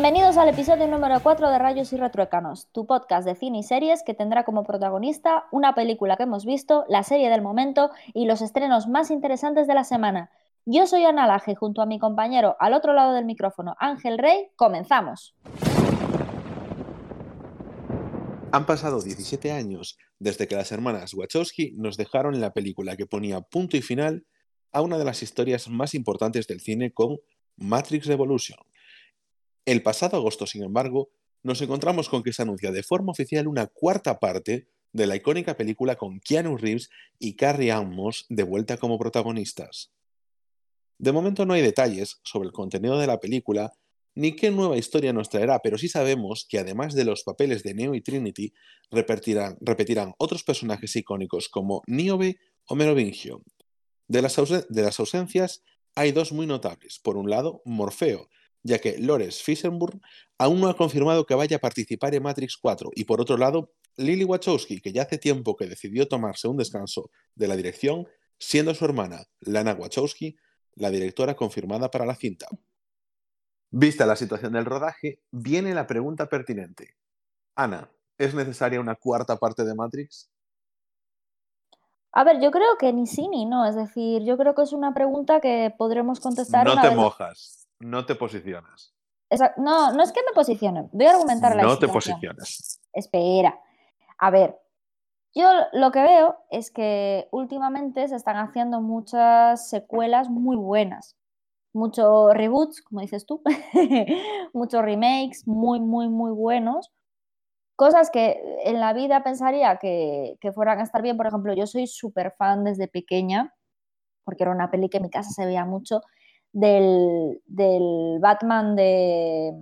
Bienvenidos al episodio número 4 de Rayos y Retruécanos, tu podcast de cine y series que tendrá como protagonista una película que hemos visto, la serie del momento y los estrenos más interesantes de la semana. Yo soy Ana Laje, junto a mi compañero al otro lado del micrófono, Ángel Rey, comenzamos. Han pasado 17 años desde que las hermanas Wachowski nos dejaron la película que ponía punto y final a una de las historias más importantes del cine con Matrix Revolution. El pasado agosto, sin embargo, nos encontramos con que se anuncia de forma oficial una cuarta parte de la icónica película con Keanu Reeves y Carrie Ann Moss de vuelta como protagonistas. De momento no hay detalles sobre el contenido de la película ni qué nueva historia nos traerá, pero sí sabemos que además de los papeles de Neo y Trinity, repetirán, repetirán otros personajes icónicos como Niobe o Merovingio. De las, de las ausencias hay dos muy notables. Por un lado, Morfeo, ya que Lores Fissenburg aún no ha confirmado que vaya a participar en Matrix 4, y por otro lado, Lily Wachowski, que ya hace tiempo que decidió tomarse un descanso de la dirección, siendo su hermana, Lana Wachowski, la directora confirmada para la cinta. Vista la situación del rodaje, viene la pregunta pertinente. Ana, ¿es necesaria una cuarta parte de Matrix? A ver, yo creo que ni sí ni no, es decir, yo creo que es una pregunta que podremos contestar. No te mojas no te posicionas. No, no es que me posicione, voy a argumentar la No te posiciones. Espera. A ver, yo lo que veo es que últimamente se están haciendo muchas secuelas muy buenas. Muchos reboots, como dices tú, muchos remakes muy, muy, muy buenos. Cosas que en la vida pensaría que, que fueran a estar bien. Por ejemplo, yo soy súper fan desde pequeña, porque era una peli que en mi casa se veía mucho, del, del Batman de,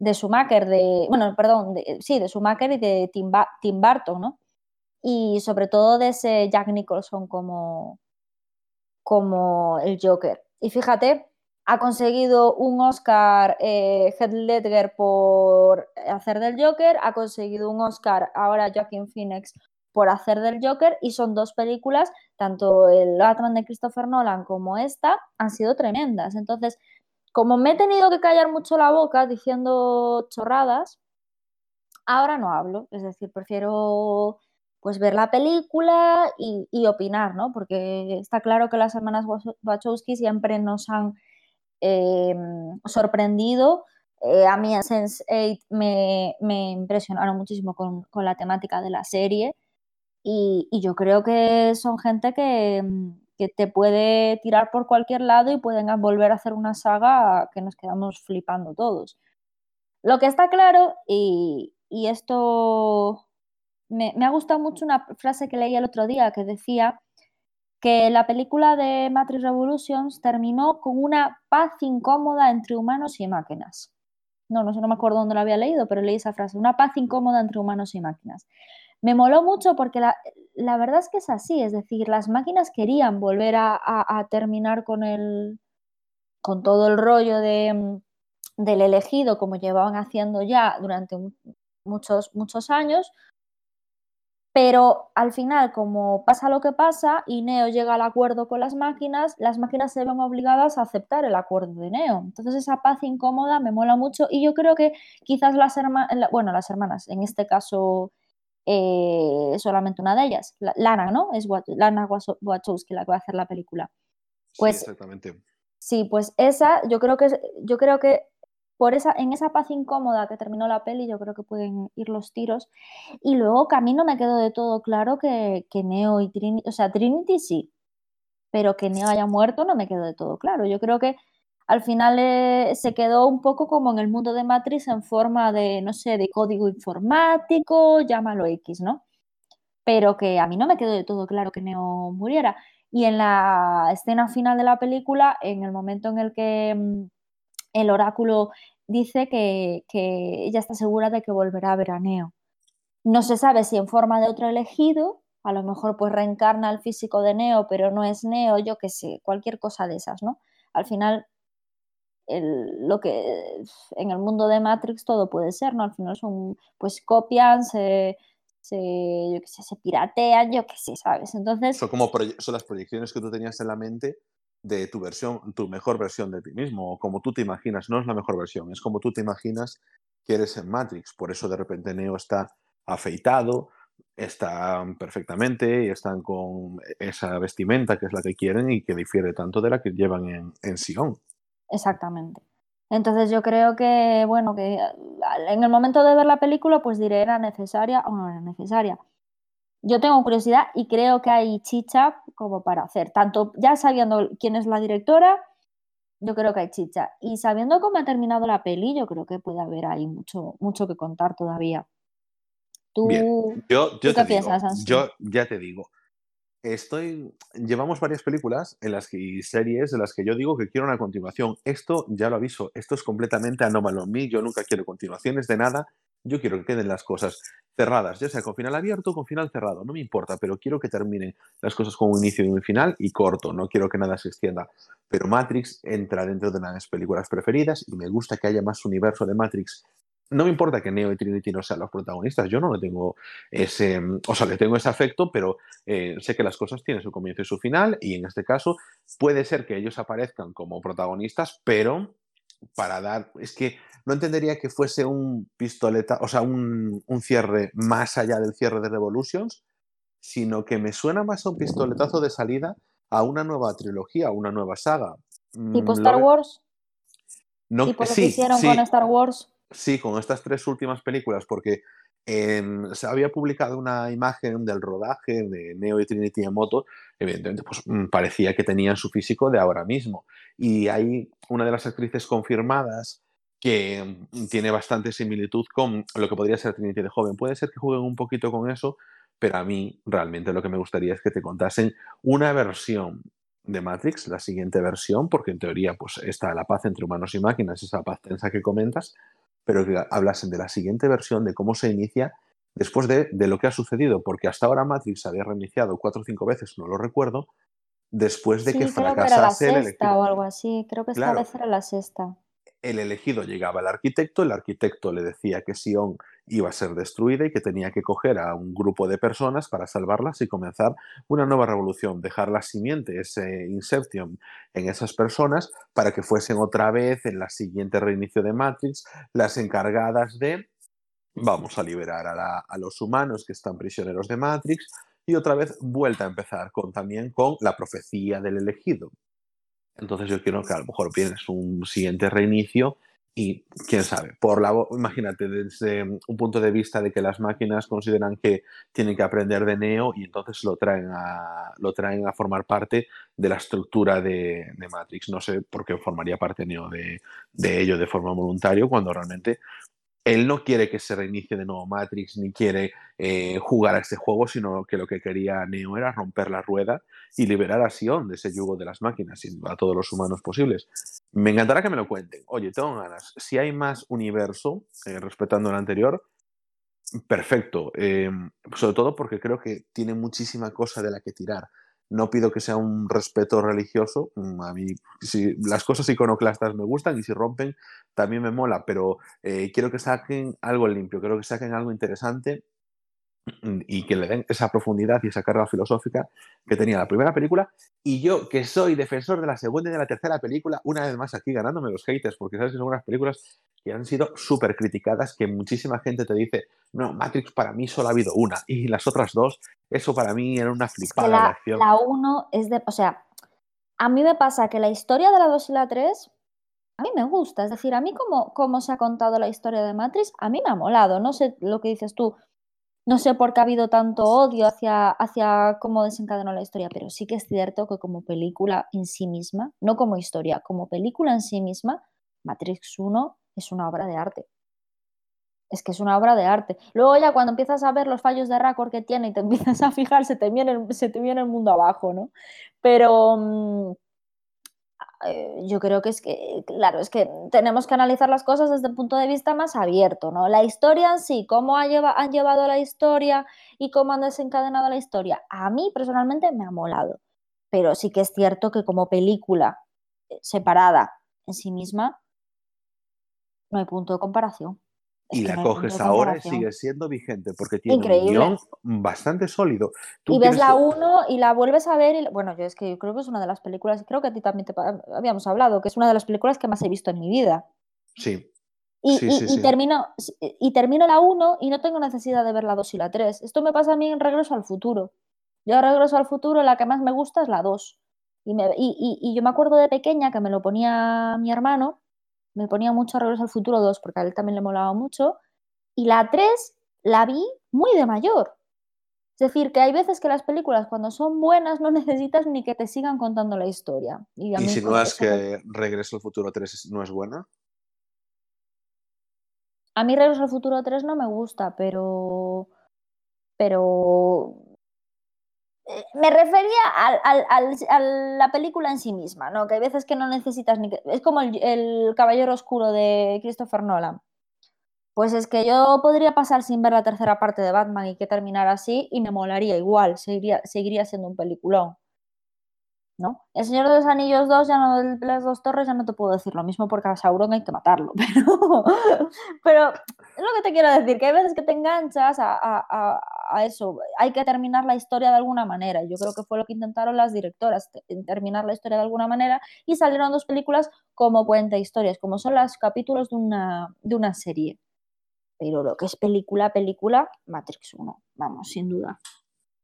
de Schumacher, de, bueno, perdón, sí, de Schumacher y de Tim, Tim, Burton, ¿no? Y sobre todo de ese Jack Nicholson como, como el Joker. Y fíjate, ha conseguido un Oscar eh, Heath Ledger por hacer del Joker, ha conseguido un Oscar ahora Joaquin Phoenix por hacer del Joker y son dos películas, tanto el Batman de Christopher Nolan como esta, han sido tremendas. Entonces, como me he tenido que callar mucho la boca diciendo chorradas, ahora no hablo, es decir, prefiero pues ver la película y, opinar, ¿no? Porque está claro que las hermanas Wachowski siempre nos han em, sorprendido. Eh, a mí en Sense8 me, me impresionaron muchísimo con, con, la temática de la serie y, yo creo que son gente mm, que, te puede tirar por cualquier lado y pueden volver a hacer una saga que nos quedamos flipando todos. Lo que está claro, y, esto me, ha gustado mucho una frase que leí el otro día que decía que la película de Matrix Revolutions terminó con una paz incómoda entre humanos y máquinas. No, no sé, no me acuerdo dónde lo había leído, pero leí esa frase, una paz incómoda entre humanos y máquinas. Me moló mucho porque la, verdad es que es así, es decir, las máquinas querían volver a, terminar con, el, con todo el rollo de, mm, del elegido como llevaban haciendo ya durante muchos, muchos años, pero al final, como pasa lo que pasa y Neo llega al acuerdo con las máquinas, las máquinas se ven obligadas a aceptar el acuerdo de Neo. Entonces esa paz incómoda me mola mucho y yo creo que quizás las hermanas, bueno, las hermanas, en este caso eh, solamente una de ellas, Lana, ¿no? Es Lana Wachowski la que va a hacer la película. Pues, sí, exactamente. Sí, pues esa, yo creo que, yo creo que por esa, en esa paz incómoda que terminó la peli, yo creo que pueden ir los tiros. Y luego que a mí no me quedó de todo claro que, que Neo y Trinity, o sea, Trinity sí, pero que Neo haya muerto no me quedó de todo claro. Yo creo que al final eh, se quedó un poco como en el mundo de Matrix en forma de, no sé, de código informático, llámalo X, ¿no? Pero que a mí no me quedó de todo claro que Neo muriera. Y en la escena final de la película, en el momento en el que mm, el oráculo dice que, que ella está segura de que volverá a ver a Neo. No se sabe si en forma de otro elegido, a lo mejor pues reencarna el físico de Neo, pero no es Neo, yo qué sé, cualquier cosa de esas, ¿no? Al final lo que en el mundo de Matrix todo puede ser, ¿no? Al final son, pues copian, se, se, yo qué sé, se piratean, yo qué sé, ¿sabes? Entonces... Son como son las proyecciones que tú tenías en la mente de tu versión, tu mejor versión de ti mismo, o como tú te imaginas, no es la mejor versión, es como tú te imaginas que eres en Matrix. Por eso de repente Neo está afeitado, están perfectamente y están con esa vestimenta que es la que quieren y que difiere tanto de la que llevan en, en Sion. Exactamente. Entonces yo creo que, bueno, que en el momento de ver la película, pues diré, ¿era necesaria o no era necesaria? Yo tengo curiosidad y creo que hay chicha como para hacer, tanto ya sabiendo quién es la directora, yo creo que hay chicha. Y sabiendo cómo ha terminado la peli, yo creo que puede haber ahí mucho, mucho que contar todavía. ¿Tú, yo, qué piensas, Yo ya te digo, estoy llevamos varias películas en las que, y series en las que yo digo que quiero una continuación. Esto ya lo aviso, esto es completamente anómalo en mí, yo nunca quiero continuaciones de nada, yo quiero que queden las cosas cerradas, ya sea con final abierto o con final cerrado, no me importa, pero quiero que terminen las cosas con un inicio y un final y corto, no quiero que nada se extienda. Pero Matrix entra dentro de las películas preferidas y me gusta que haya más universo de Matrix no me importa que Neo y Trinity no sean los protagonistas, yo no le tengo ese, o sea, le tengo ese afecto, pero eh, sé que las cosas tienen su comienzo y su final, y en este caso puede ser que ellos aparezcan como protagonistas, pero para dar, es que no entendería que fuese un pistoleta, o sea, un, cierre más allá del cierre de Revolutions, sino que me suena más a un pistoletazo de salida a una nueva trilogía, a una nueva saga. ¿Tipo mm, Star Wars? No, ¿Tipo lo que hicieron con Star Wars? Sí, con estas tres últimas películas, porque se había publicado una imagen del rodaje de Neo y Trinity en moto, evidentemente pues mm, parecía que tenían su físico de ahora mismo. Y hay una de las actrices confirmadas que mm, tiene bastante similitud con lo que podría ser Trinity de joven. Puede ser que jueguen un poquito con eso, pero a mí realmente lo que me gustaría es que te contasen una versión de Matrix, la siguiente versión, porque en teoría pues está la paz entre humanos y máquinas, esa paz tensa que comentas, pero que hablasen de la siguiente versión, de cómo se inicia después de, lo que ha sucedido, porque hasta ahora Matrix había reiniciado cuatro o cinco veces, no lo recuerdo, después de que fracasase el elegido. o algo así, creo que esta vez era la sexta el elegido llegaba al arquitecto, el arquitecto le decía que Sion iba a ser destruida y que tenía que coger a un grupo de personas para salvarlas y comenzar una nueva revolución, dejar la simiente, ese inception en esas personas para que fuesen otra vez en la siguiente reinicio de Matrix las encargadas de vamos a liberar a, a los humanos que están prisioneros de Matrix y otra vez vuelta a empezar con también con la profecía del elegido, entonces yo quiero que a lo mejor vienes un siguiente reinicio y quién sabe, por la imagínate desde un punto de vista de que las máquinas consideran que tienen que aprender de Neo y entonces lo traen a, lo traen a formar parte de la estructura de, Matrix. No sé por qué formaría parte Neo de, de ello de forma voluntaria cuando realmente él no quiere que se reinicie de nuevo Matrix ni quiere eh, jugar a este juego, sino que lo que quería Neo era romper la rueda y liberar a Sion de ese yugo de las máquinas y a todos los humanos posibles. Me encantará que me lo cuenten. Oye, tengo ganas. Si hay más universo, eh, respetando el anterior, perfecto. Em, sobre todo porque creo que tiene muchísima cosa de la que tirar no pido que sea un respeto religioso. Mm, a mí, si las cosas iconoclastas me gustan y si rompen, también me mola, pero eh, quiero que saquen algo limpio, quiero que saquen algo interesante mm, y que le den esa profundidad y esa carga filosófica que tenía la primera película. Y yo, que soy defensor de la segunda y de la tercera película, una vez más aquí ganándome los haters, porque sabes que son unas películas que han sido súper criticadas, que muchísima gente te dice, no, Matrix para mí solo ha habido una, y las otras dos, eso para mí era una flipada la, acción. La uno es de, o sea, a mí me pasa que la historia de la 2 y la 3 a mí me gusta, es decir, a mí como, como se ha contado la historia de Matrix, a mí me ha molado, no sé lo que dices tú, no sé por qué ha habido tanto odio hacia, hacia cómo desencadenó la historia, pero sí que es cierto que como película en sí misma, no como historia, como película en sí misma, Matrix 1 es una obra de arte. Es que es una obra de arte. Luego ya cuando empiezas a ver los fallos de récord que tiene y te empiezas a fijar, se te viene, se te viene el mundo abajo, ¿no? Pero mm, eh, yo creo que es que, claro, es que tenemos que analizar las cosas desde el punto de vista más abierto, ¿no? La historia en sí, cómo han llevado la historia y cómo han desencadenado la historia, a mí personalmente me ha molado. Pero sí que es cierto que como película eh, separada en sí misma, no hay punto de comparación. y la coges ahora y sigue siendo vigente porque tiene un guion bastante sólido. y ves la 1 y la vuelves a ver y bueno, yo es que yo creo que es una de las películas, creo que a ti también te habíamos hablado, que es una de las películas que más he visto en mi vida. Sí. Y, termino, y termino la 1 y no tengo necesidad de ver la 2 y la 3. Esto me pasa a mí en Regreso al Futuro. Yo Regreso al Futuro, la que más me gusta es la 2. Y, y, yo me acuerdo de pequeña que me lo ponía mi hermano me ponía mucho Regreso al Futuro 2 porque a él también le molaba mucho. Y la 3 la vi muy de mayor. Es decir, que hay veces que las películas cuando son buenas no necesitas ni que te sigan contando la historia. ¿Y, si no es que Regreso al Futuro 3 no es buena? A mí Regreso al Futuro 3 no me gusta, pero... Pero me refería a la película en sí misma, ¿no? Que hay veces que no necesitas ni que... Es como el, Caballero Oscuro de Christopher Nolan. Pues es que yo podría pasar sin ver la tercera parte de Batman y que terminara así y me molaría igual, seguiría, seguiría siendo un peliculón. ¿No? El Señor de los Anillos 2, ya no, las dos torres, ya no te puedo decir lo mismo porque a Sauron hay que matarlo, pero, es lo que te quiero decir, que hay veces que te enganchas a, eso, hay que terminar la historia de alguna manera, yo creo que fue lo que intentaron las directoras, terminar la historia de alguna manera y salieron dos películas como cuenta historias, como son los capítulos de una, de una serie. Pero lo que es película, película, Matrix 1, vamos, sin duda.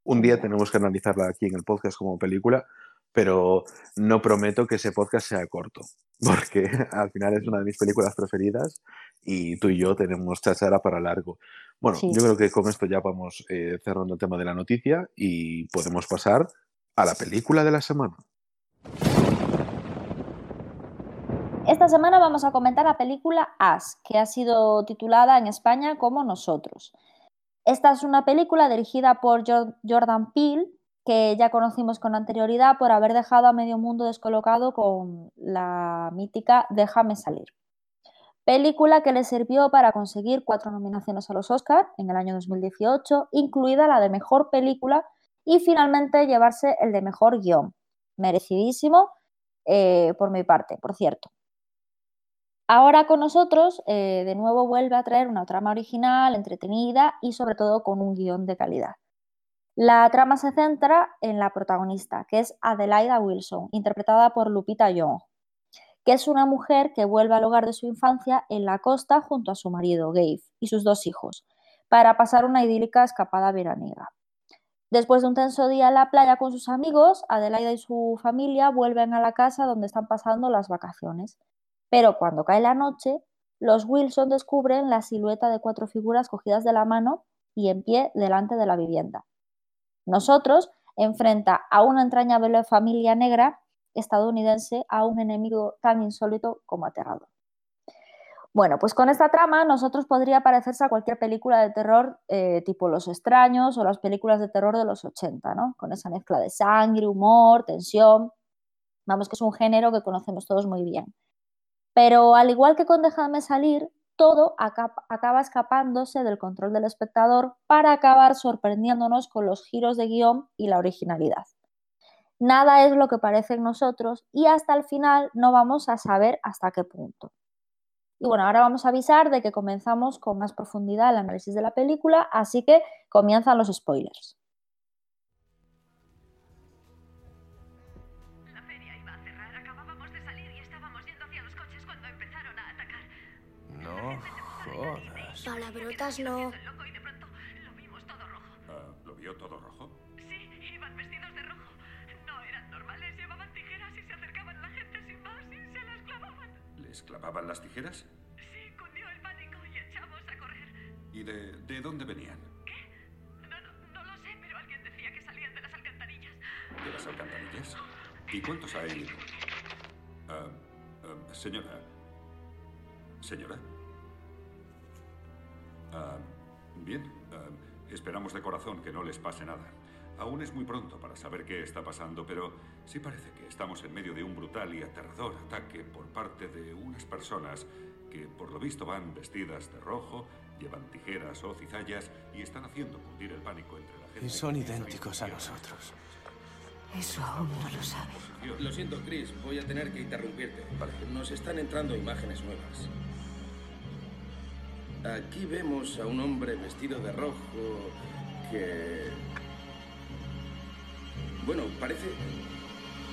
Un día tenemos que analizarla aquí en el podcast como película, pero no prometo que ese podcast sea corto, porque al final es una de mis películas preferidas y tú y yo tenemos chachara para largo. Bueno, yo creo que con esto ya vamos eh, cerrando el tema de la noticia y podemos pasar a la película de la semana. Esta semana vamos a comentar la película As, que ha sido titulada en España como Nosotros. Esta es una película dirigida por Jordan Peele, que ya conocimos con anterioridad por haber dejado a medio mundo descolocado con la mítica Déjame salir. Película que le sirvió para conseguir cuatro nominaciones a los Oscars en el año 2018, incluida la de Mejor Película y finalmente llevarse el de Mejor Guión. Merecidísimo eh, por mi parte, por cierto. Ahora con nosotros, eh, de nuevo vuelve a traer una trama original, entretenida y sobre todo con un guion de calidad. La trama se centra en la protagonista, que es Adelaida Wilson, interpretada por Lupita Young, que es una mujer que vuelve al hogar de su infancia en la costa junto a su marido, Gabe, y sus dos hijos, para pasar una idílica escapada veraniega. Después de un tenso día en la playa con sus amigos, Adelaida y su familia vuelven a la casa donde están pasando las vacaciones. Pero cuando cae la noche, los Wilson descubren la silueta de cuatro figuras cogidas de la mano y en pie delante de la vivienda. Nosotros enfrenta a una entrañable familia negra estadounidense a un enemigo tan insólito como aterrador. Bueno, pues con esta trama nosotros podría parecerse a cualquier película de terror eh, tipo Los extraños o las películas de terror de los 80, ¿no? Con esa mezcla de sangre, humor, tensión. Vamos, que es un género que conocemos todos muy bien. Pero al igual que con Déjame salir, todo acaba escapándose del control del espectador para acabar sorprendiéndonos con los giros de guion y la originalidad. Nada es lo que parece en nosotros y hasta el final no vamos a saber hasta qué punto. Y bueno, ahora vamos a avisar de que comenzamos con más profundidad el análisis de la película, así que comienzan los spoilers. Palabrotas no. Ah, ¿Lo vio todo rojo? Sí, iban vestidos de rojo. No eran normales, llevaban tijeras y se acercaban a la gente sin más y se las clavaban. ¿Les clavaban las tijeras? Sí, cundió el pánico y echamos a correr. ¿Y de, de dónde venían? ¿Qué? No, no, no lo sé, pero alguien decía que salían de las alcantarillas. ¿De las alcantarillas? ¿Y cuántos hay? Uh, uh, señora. Señora. Ah, bien, ah, esperamos de corazón que no les pase nada. Aún es muy pronto para saber qué está pasando, pero sí parece que estamos en medio de un brutal y aterrador ataque por parte de unas personas que por lo visto van vestidas de rojo, llevan tijeras o cizallas y están haciendo cundir el pánico entre la gente. Y son idénticos a nosotros. Eso aún no lo sabe. Lo siento, Chris, voy a tener que interrumpirte. Nos están entrando imágenes nuevas. Aquí vemos a un hombre vestido de rojo que... Bueno, parece...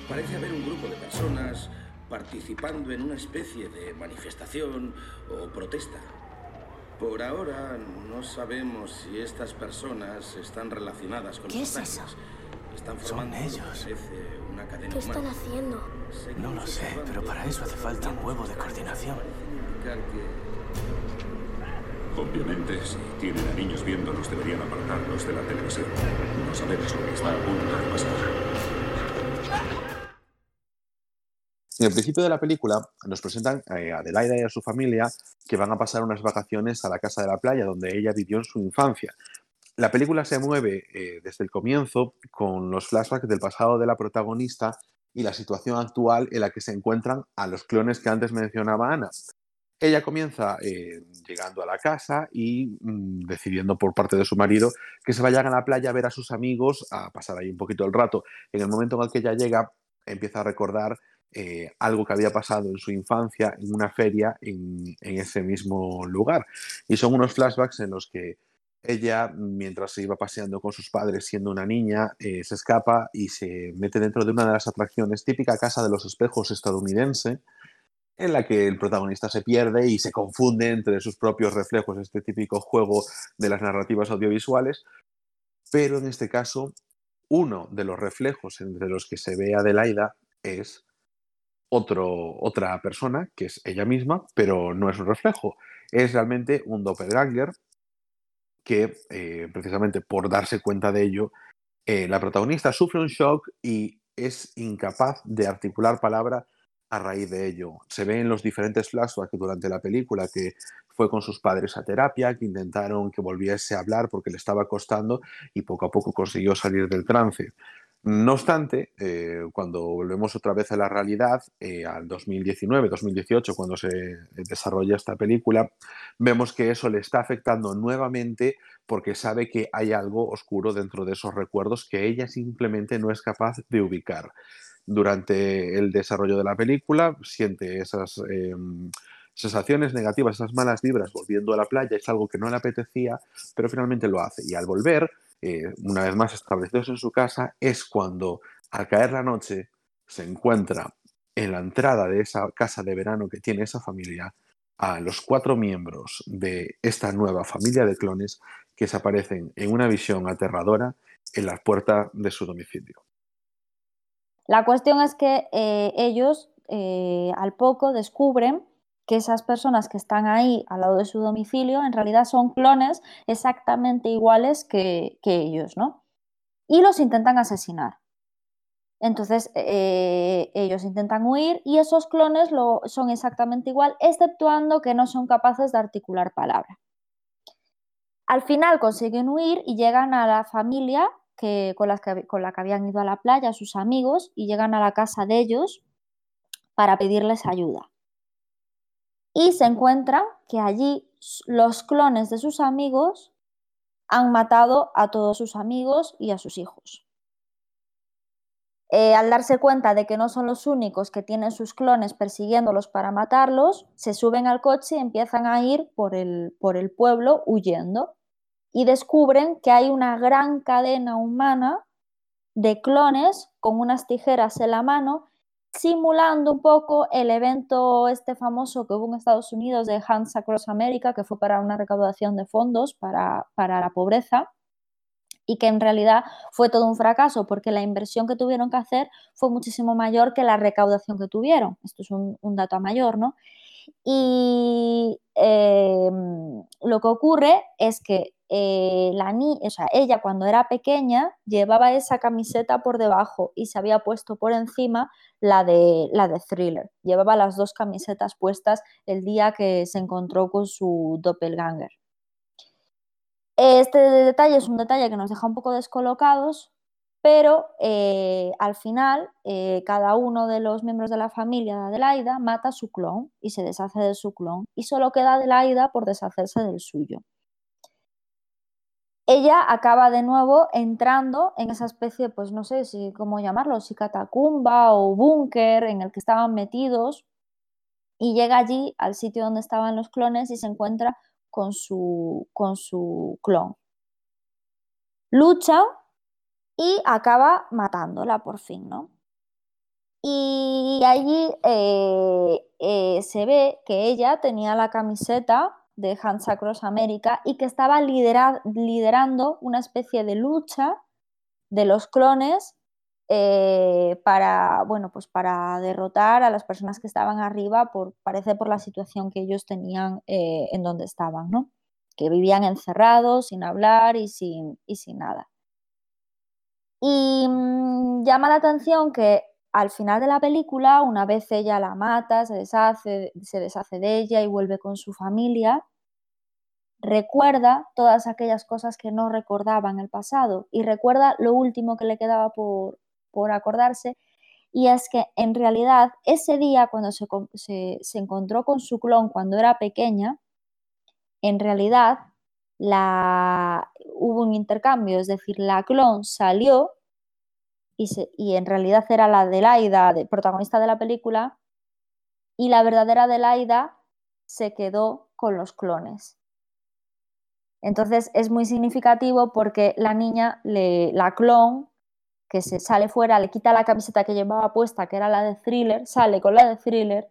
Parece haber un grupo de personas participando en una especie de manifestación o protesta. Por ahora no sabemos si estas personas están relacionadas con ¿Qué los es ataques. Están formando ellos. que parece una cadena ¿Qué están humana. haciendo? Seguimos No lo sé, pero para eso hace falta un huevo de coordinación. que Obviamente, si tienen niños viéndonos, deberían apartarlos de la televisión. No sabemos lo que está a punto de pasar. En el principio de la película nos presentan eh, a Adelaida y a su familia que van a pasar unas vacaciones a la casa de la playa donde ella vivió en su infancia. La película se mueve eh, desde el comienzo con los flashbacks del pasado de la protagonista y la situación actual en la que se encuentran a los clones que antes mencionaba Ana. Ella comienza eh, llegando a la casa y mm, decidiendo por parte de su marido que se vayan a la playa a ver a sus amigos, a pasar ahí un poquito el rato. En el momento en el que ella llega, empieza a recordar eh, algo que había pasado en su infancia en una feria en, ese mismo lugar. Y son unos flashbacks en los que ella, mientras se iba paseando con sus padres siendo una niña, eh, se escapa y se mete dentro de una de las atracciones, típica casa de los espejos estadounidense, en la que el protagonista se pierde y se confunde entre sus propios reflejos, este típico juego de las narrativas audiovisuales, pero en este caso, uno de los reflejos entre los que se ve Adelaida es otro, otra persona, que es ella misma, pero no es un reflejo, es realmente un doppelganger que eh, precisamente por darse cuenta de ello, eh, la protagonista sufre un shock y es incapaz de articular palabra a raíz de ello. Se ve en los diferentes flashbacks durante la película que fue con sus padres a terapia, que intentaron que volviese a hablar porque le estaba costando y poco a poco consiguió salir del trance. No obstante, eh, cuando volvemos otra vez a la realidad, eh, al 2019-2018, cuando se desarrolla esta película, vemos que eso le está afectando nuevamente porque sabe que hay algo oscuro dentro de esos recuerdos que ella simplemente no es capaz de ubicar. Durante el desarrollo de la película siente esas eh, sensaciones negativas, esas malas vibras volviendo a la playa, es algo que no le apetecía, pero finalmente lo hace. Y al volver, eh, una vez más establecidos en su casa, es cuando al caer la noche se encuentra en la entrada de esa casa de verano que tiene esa familia a los cuatro miembros de esta nueva familia de clones que se aparecen en una visión aterradora en la puerta de su domicilio. La cuestión es que eh, ellos eh, al poco descubren que esas personas que están ahí al lado de su domicilio en realidad son clones exactamente iguales que, ellos, ¿no? Y los intentan asesinar. Entonces eh, ellos intentan huir y esos clones lo, son exactamente igual, exceptuando que no son capaces de articular palabra. Al final consiguen huir y llegan a la familia que, con, las que, con la que habían ido a la playa, sus amigos, y llegan a la casa de ellos para pedirles ayuda. Y se encuentran que allí los clones de sus amigos han matado a todos sus amigos y a sus hijos. Eh, al darse cuenta de que no son los únicos que tienen sus clones persiguiéndolos para matarlos, se suben al coche y empiezan a ir por el, por el pueblo huyendo. Y descubren que hay una gran cadena humana de clones con unas tijeras en la mano, simulando un poco el evento este famoso que hubo en Estados Unidos de Hands Across America, que fue para una recaudación de fondos para, para la pobreza y que en realidad fue todo un fracaso porque la inversión que tuvieron que hacer fue muchísimo mayor que la recaudación que tuvieron. Esto es un, un dato mayor, ¿no? Y eh, lo que ocurre es que eh, la ni o sea, ella cuando era pequeña llevaba esa camiseta por debajo y se había puesto por encima la de, la de thriller. Llevaba las dos camisetas puestas el día que se encontró con su doppelganger. Este detalle es un detalle que nos deja un poco descolocados, pero eh, al final eh, cada uno de los miembros de la familia de Adelaida mata a su clon y se deshace de su clon y solo queda Adelaida por deshacerse del suyo. Ella acaba de nuevo entrando en esa especie, pues no sé si cómo llamarlo, si catacumba o búnker en el que estaban metidos y llega allí al sitio donde estaban los clones y se encuentra con su, con su clon. Lucha y acaba matándola por fin, ¿no? Y allí eh, eh, se ve que ella tenía la camiseta de Hands Across America y que estaba liderando una especie de lucha de los clones eh, para, bueno, pues para derrotar a las personas que estaban arriba, por, parece por la situación que ellos tenían en donde estaban, ¿no? que vivían encerrados, sin hablar y sin, y sin nada. Y mm, llama la atención que al final de la película, una vez ella la mata, se deshace, se deshace de ella y vuelve con su familia, recuerda todas aquellas cosas que no recordaba en el pasado y recuerda lo último que le quedaba por, acordarse. Y es que en realidad ese día cuando se, se, encontró con su clon cuando era pequeña, en realidad la, hubo un intercambio, es decir, la clon salió y, en realidad era la Adelaida, de, protagonista de la película, y la verdadera Adelaida se quedó con los clones. Entonces es muy significativo porque la niña, le, la clon, que se sale fuera, le quita la camiseta que llevaba puesta, que era la de thriller, sale con la de thriller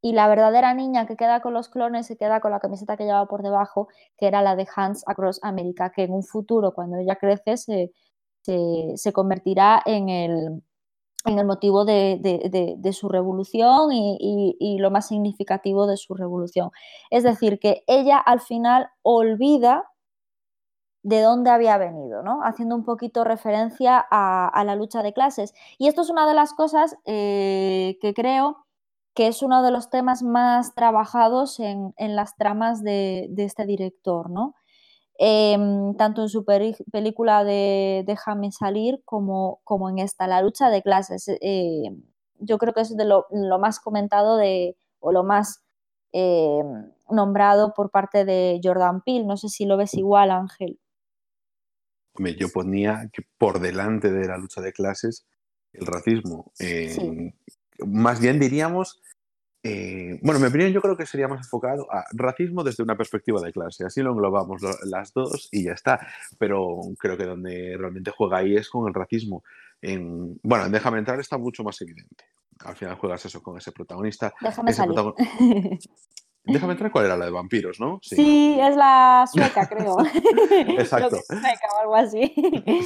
y la verdadera niña que queda con los clones se queda con la camiseta que llevaba por debajo, que era la de Hans Across America, que en un futuro, cuando ella crece, se, convertirá en el, en el motivo de, su revolución y, lo más significativo de su revolución. Es decir, que ella al final olvida de dónde había venido, ¿no? haciendo un poquito referencia a, la lucha de clases. Y esto es una de las cosas eh, que creo que es uno de los temas más trabajados en, las tramas de, este director, ¿no? Em, tanto en su película de Déjame salir como, como, en esta, La lucha de clases. Eh, yo creo que es de lo, más comentado de, o lo más eh, nombrado por parte de Jordan Peele. No sé si lo ves igual, Ángel. Yo ponía que por delante de la lucha de clases el racismo. Más bien diríamos eh, bueno, en mi opinión yo creo que sería más enfocado a racismo desde una perspectiva de clase. Así lo englobamos las dos y ya está. Pero creo que donde realmente juega ahí es con el racismo. En, bueno, Déjame entrar está mucho más evidente. Al final juegas eso con ese protagonista. Déjame salir. Déjame entrar cuál era la de vampiros, ¿no? Sí, es la sueca, creo. Exacto. sueca o algo así.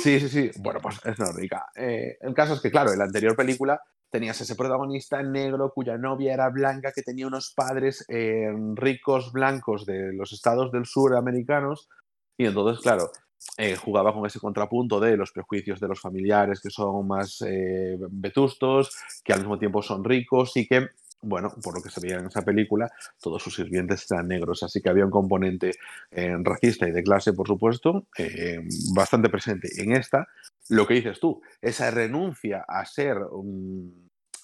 Sí, sí, sí. Bueno, pues es nórdica. Eh, el caso es que, claro, en la anterior película tenías ese protagonista negro cuya novia era blanca, que tenía unos padres eh, ricos blancos de los estados del sur americanos, y entonces, claro, eh, jugaba con ese contrapunto de los prejuicios de los familiares que son más eh, vetustos, que al mismo tiempo son ricos y que bueno, por lo que se veía en esa película, todos sus sirvientes eran negros, así que había un componente racista y de clase, por supuesto, bastante presente. En esta, lo que dices tú, esa renuncia a ser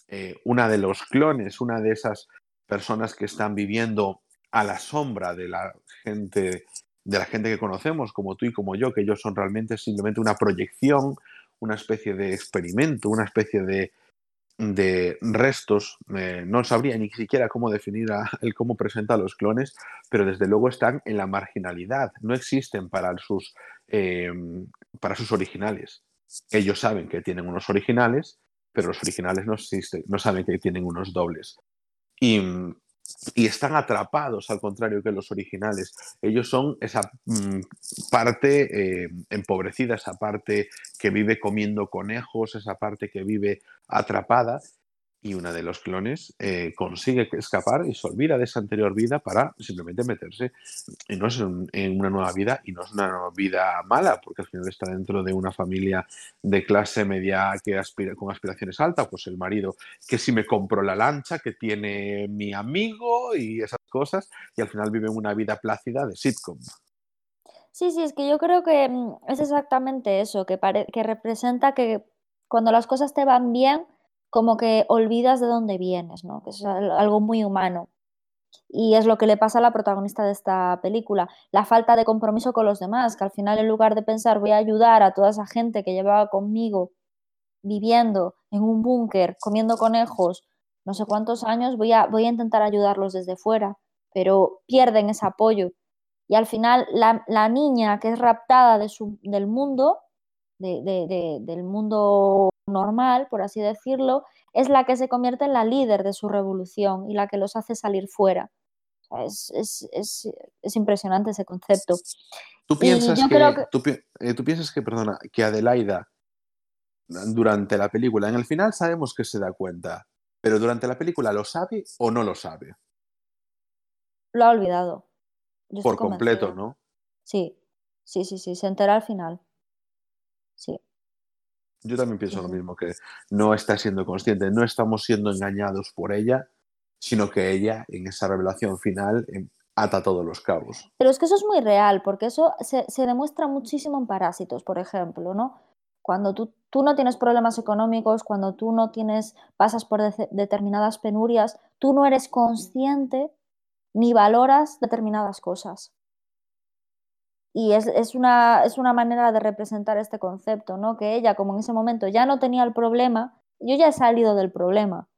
eh, una de los clones, una de esas personas que están viviendo a la sombra de la gente de la gente que conocemos, como tú y como yo, que ellos son realmente simplemente una proyección, una especie de experimento, una especie de, de restos. Eh, no sabría ni siquiera cómo definir el cómo presenta a los clones, pero desde luego están en la marginalidad. No existen para sus, eh, para sus originales. Ellos saben que tienen unos originales, pero los originales no existen, no saben que tienen unos dobles. Y, están atrapados, al contrario que los originales. Ellos son esa mm, parte eh, empobrecida, esa parte que vive comiendo conejos, esa parte que vive atrapada y una de los clones eh, consigue escapar y se olvida de esa anterior vida para simplemente meterse no es en, una nueva vida y no es una nueva vida mala porque al final está dentro de una familia de clase media que aspira con aspiraciones altas. Pues el marido que si me compro la lancha que tiene mi amigo y esas cosas y al final vive una vida plácida de sitcom. Sí sí es que yo creo que mm, es exactamente eso que, que representa que cuando las cosas te van bien como que olvidas de dónde vienes, ¿no? Que es algo muy humano. Y es lo que le pasa a la protagonista de esta película, la falta de compromiso con los demás, que al final en lugar de pensar voy a ayudar a toda esa gente que llevaba conmigo viviendo en un búnker, comiendo conejos, no sé cuántos años, voy a, voy a intentar ayudarlos desde fuera, pero pierden ese apoyo. Y al final la, la niña que es raptada de su, del mundo, de, de, de, del mundo normal, por así decirlo, es la que se convierte en la líder de su revolución y la que los hace salir fuera. Es, es, es, es, impresionante ese concepto. ¿Tú piensas, que, que... Tú, eh, ¿Tú piensas que, perdona, que Adelaida durante la película, en el final sabemos que se da cuenta, pero durante la película lo sabe o no lo sabe? Lo ha olvidado. Yo Por completo, ¿no? Sí, sí, sí, sí, se entera al final. Sí. Yo también pienso lo mismo, que no está siendo consciente, no estamos siendo engañados por ella, sino que ella, en esa revelación final, em, ata todos los cabos. Pero es que eso es muy real, porque eso se, se demuestra muchísimo en Parásitos, por ejemplo, ¿no? Cuando tú, tú, no tienes problemas económicos, cuando tú no tienes, pasas por de, determinadas penurias, tú no eres consciente ni valoras determinadas cosas. Y es, es, una, es una manera de representar este concepto, ¿no? Que ella, como en ese momento ya no tenía el problema, yo ya he salido del problema,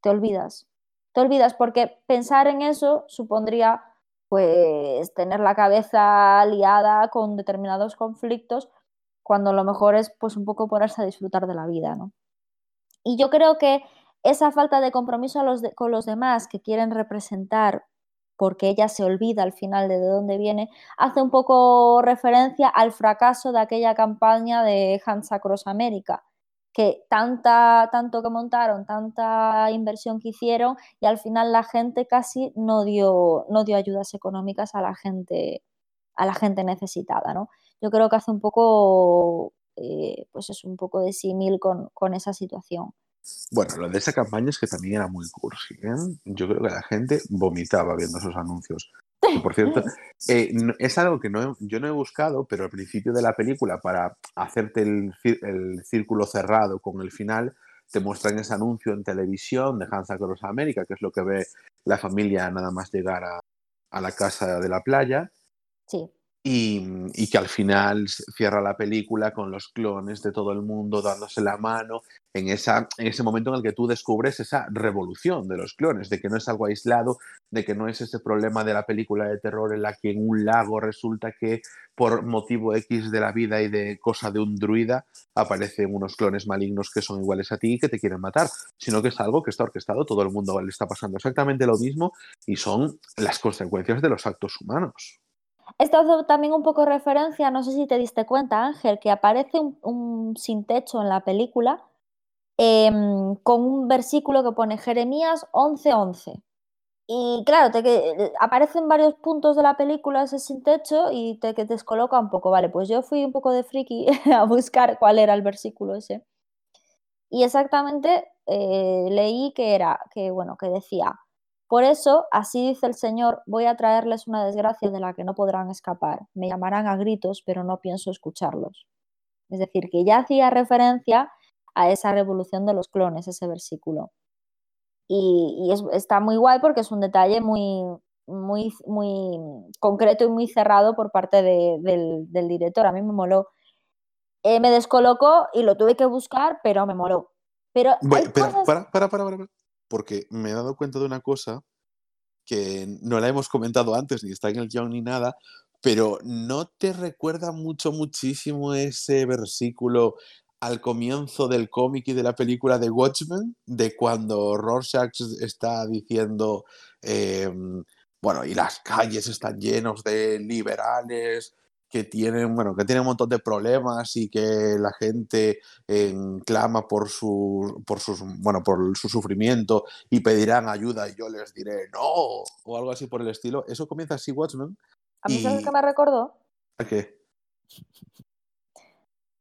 te olvidas. Te olvidas porque pensar en eso supondría pues tener la cabeza liada con determinados conflictos cuando lo mejor es pues un poco ponerse a disfrutar de la vida, ¿no? Y yo creo que esa falta de compromiso los de, con los demás que quieren representar porque ella se olvida al final de dónde viene, hace un poco referencia al fracaso de aquella campaña de Hansa Cross América, que tanta, tanto que montaron, tanta inversión que hicieron y al final la gente casi no dio, no dio ayudas económicas a la gente, a la gente necesitada, ¿no? Yo creo que hace un poco, eh, pues es un poco de símil con, con esa situación. Bueno, lo de esa campaña es que también era muy cursi. ¿eh? Yo creo que la gente vomitaba viendo esos anuncios. Que, por cierto, eh, no, es algo que no, yo no he buscado, pero al principio de la película, para hacerte el, el círculo cerrado con el final, te muestran ese anuncio en televisión de Hansa Cross América, que es lo que ve la familia nada más llegar a, a la casa de la playa. Sí. Y, y, que al final cierra la película con los clones de todo el mundo dándose la mano en, esa, en ese momento en el que tú descubres esa revolución de los clones, de que no es algo aislado, de que no es ese problema de la película de terror en la que en un lago resulta que por motivo X de la vida y de cosa de un druida aparecen unos clones malignos que son iguales a ti y que te quieren matar, sino que es algo que está orquestado, todo el mundo le está pasando exactamente lo mismo y son las consecuencias de los actos humanos. Esto hace también un poco referencia, no sé si te diste cuenta, Ángel, que aparece un, sin techo en la película eh, con un versículo que pone Jeremías 11:11. 11. Y claro, te, que, aparecen varios puntos de la película ese sin techo y te que descoloca un poco. Vale, pues yo fui un poco de friki a buscar cuál era el versículo ese. Y exactamente eh, leí que era, que bueno, que decía, por eso, así dice el Señor, voy a traerles una desgracia de la que no podrán escapar. Me llamarán a gritos, pero no pienso escucharlos. Es decir, que ya hacía referencia a esa revolución de los clones, ese versículo. Y, y es, está muy guay porque es un detalle muy, muy, muy concreto y muy cerrado por parte de, del, del, director. A mí me moló. Eh, me descolocó y lo tuve que buscar, pero me moló. Pero, bueno, pero cosas... para, para, para, para, porque me he dado cuenta de una cosa que no la hemos comentado antes, ni está en el guion ni nada, pero ¿no te recuerda mucho, muchísimo ese versículo al comienzo del cómic y de la película de Watchmen, de cuando Rorschach está diciendo, eh, bueno, y las calles están llenos de liberales que tienen, bueno, que tienen un montón de problemas y que la gente eh, clama por su, por sus, bueno, por su sufrimiento y pedirán ayuda y yo les diré no, o algo así por el estilo. Eso comienza así Watchmen. ¿A mí y... sabes qué me recordó? ¿A qué?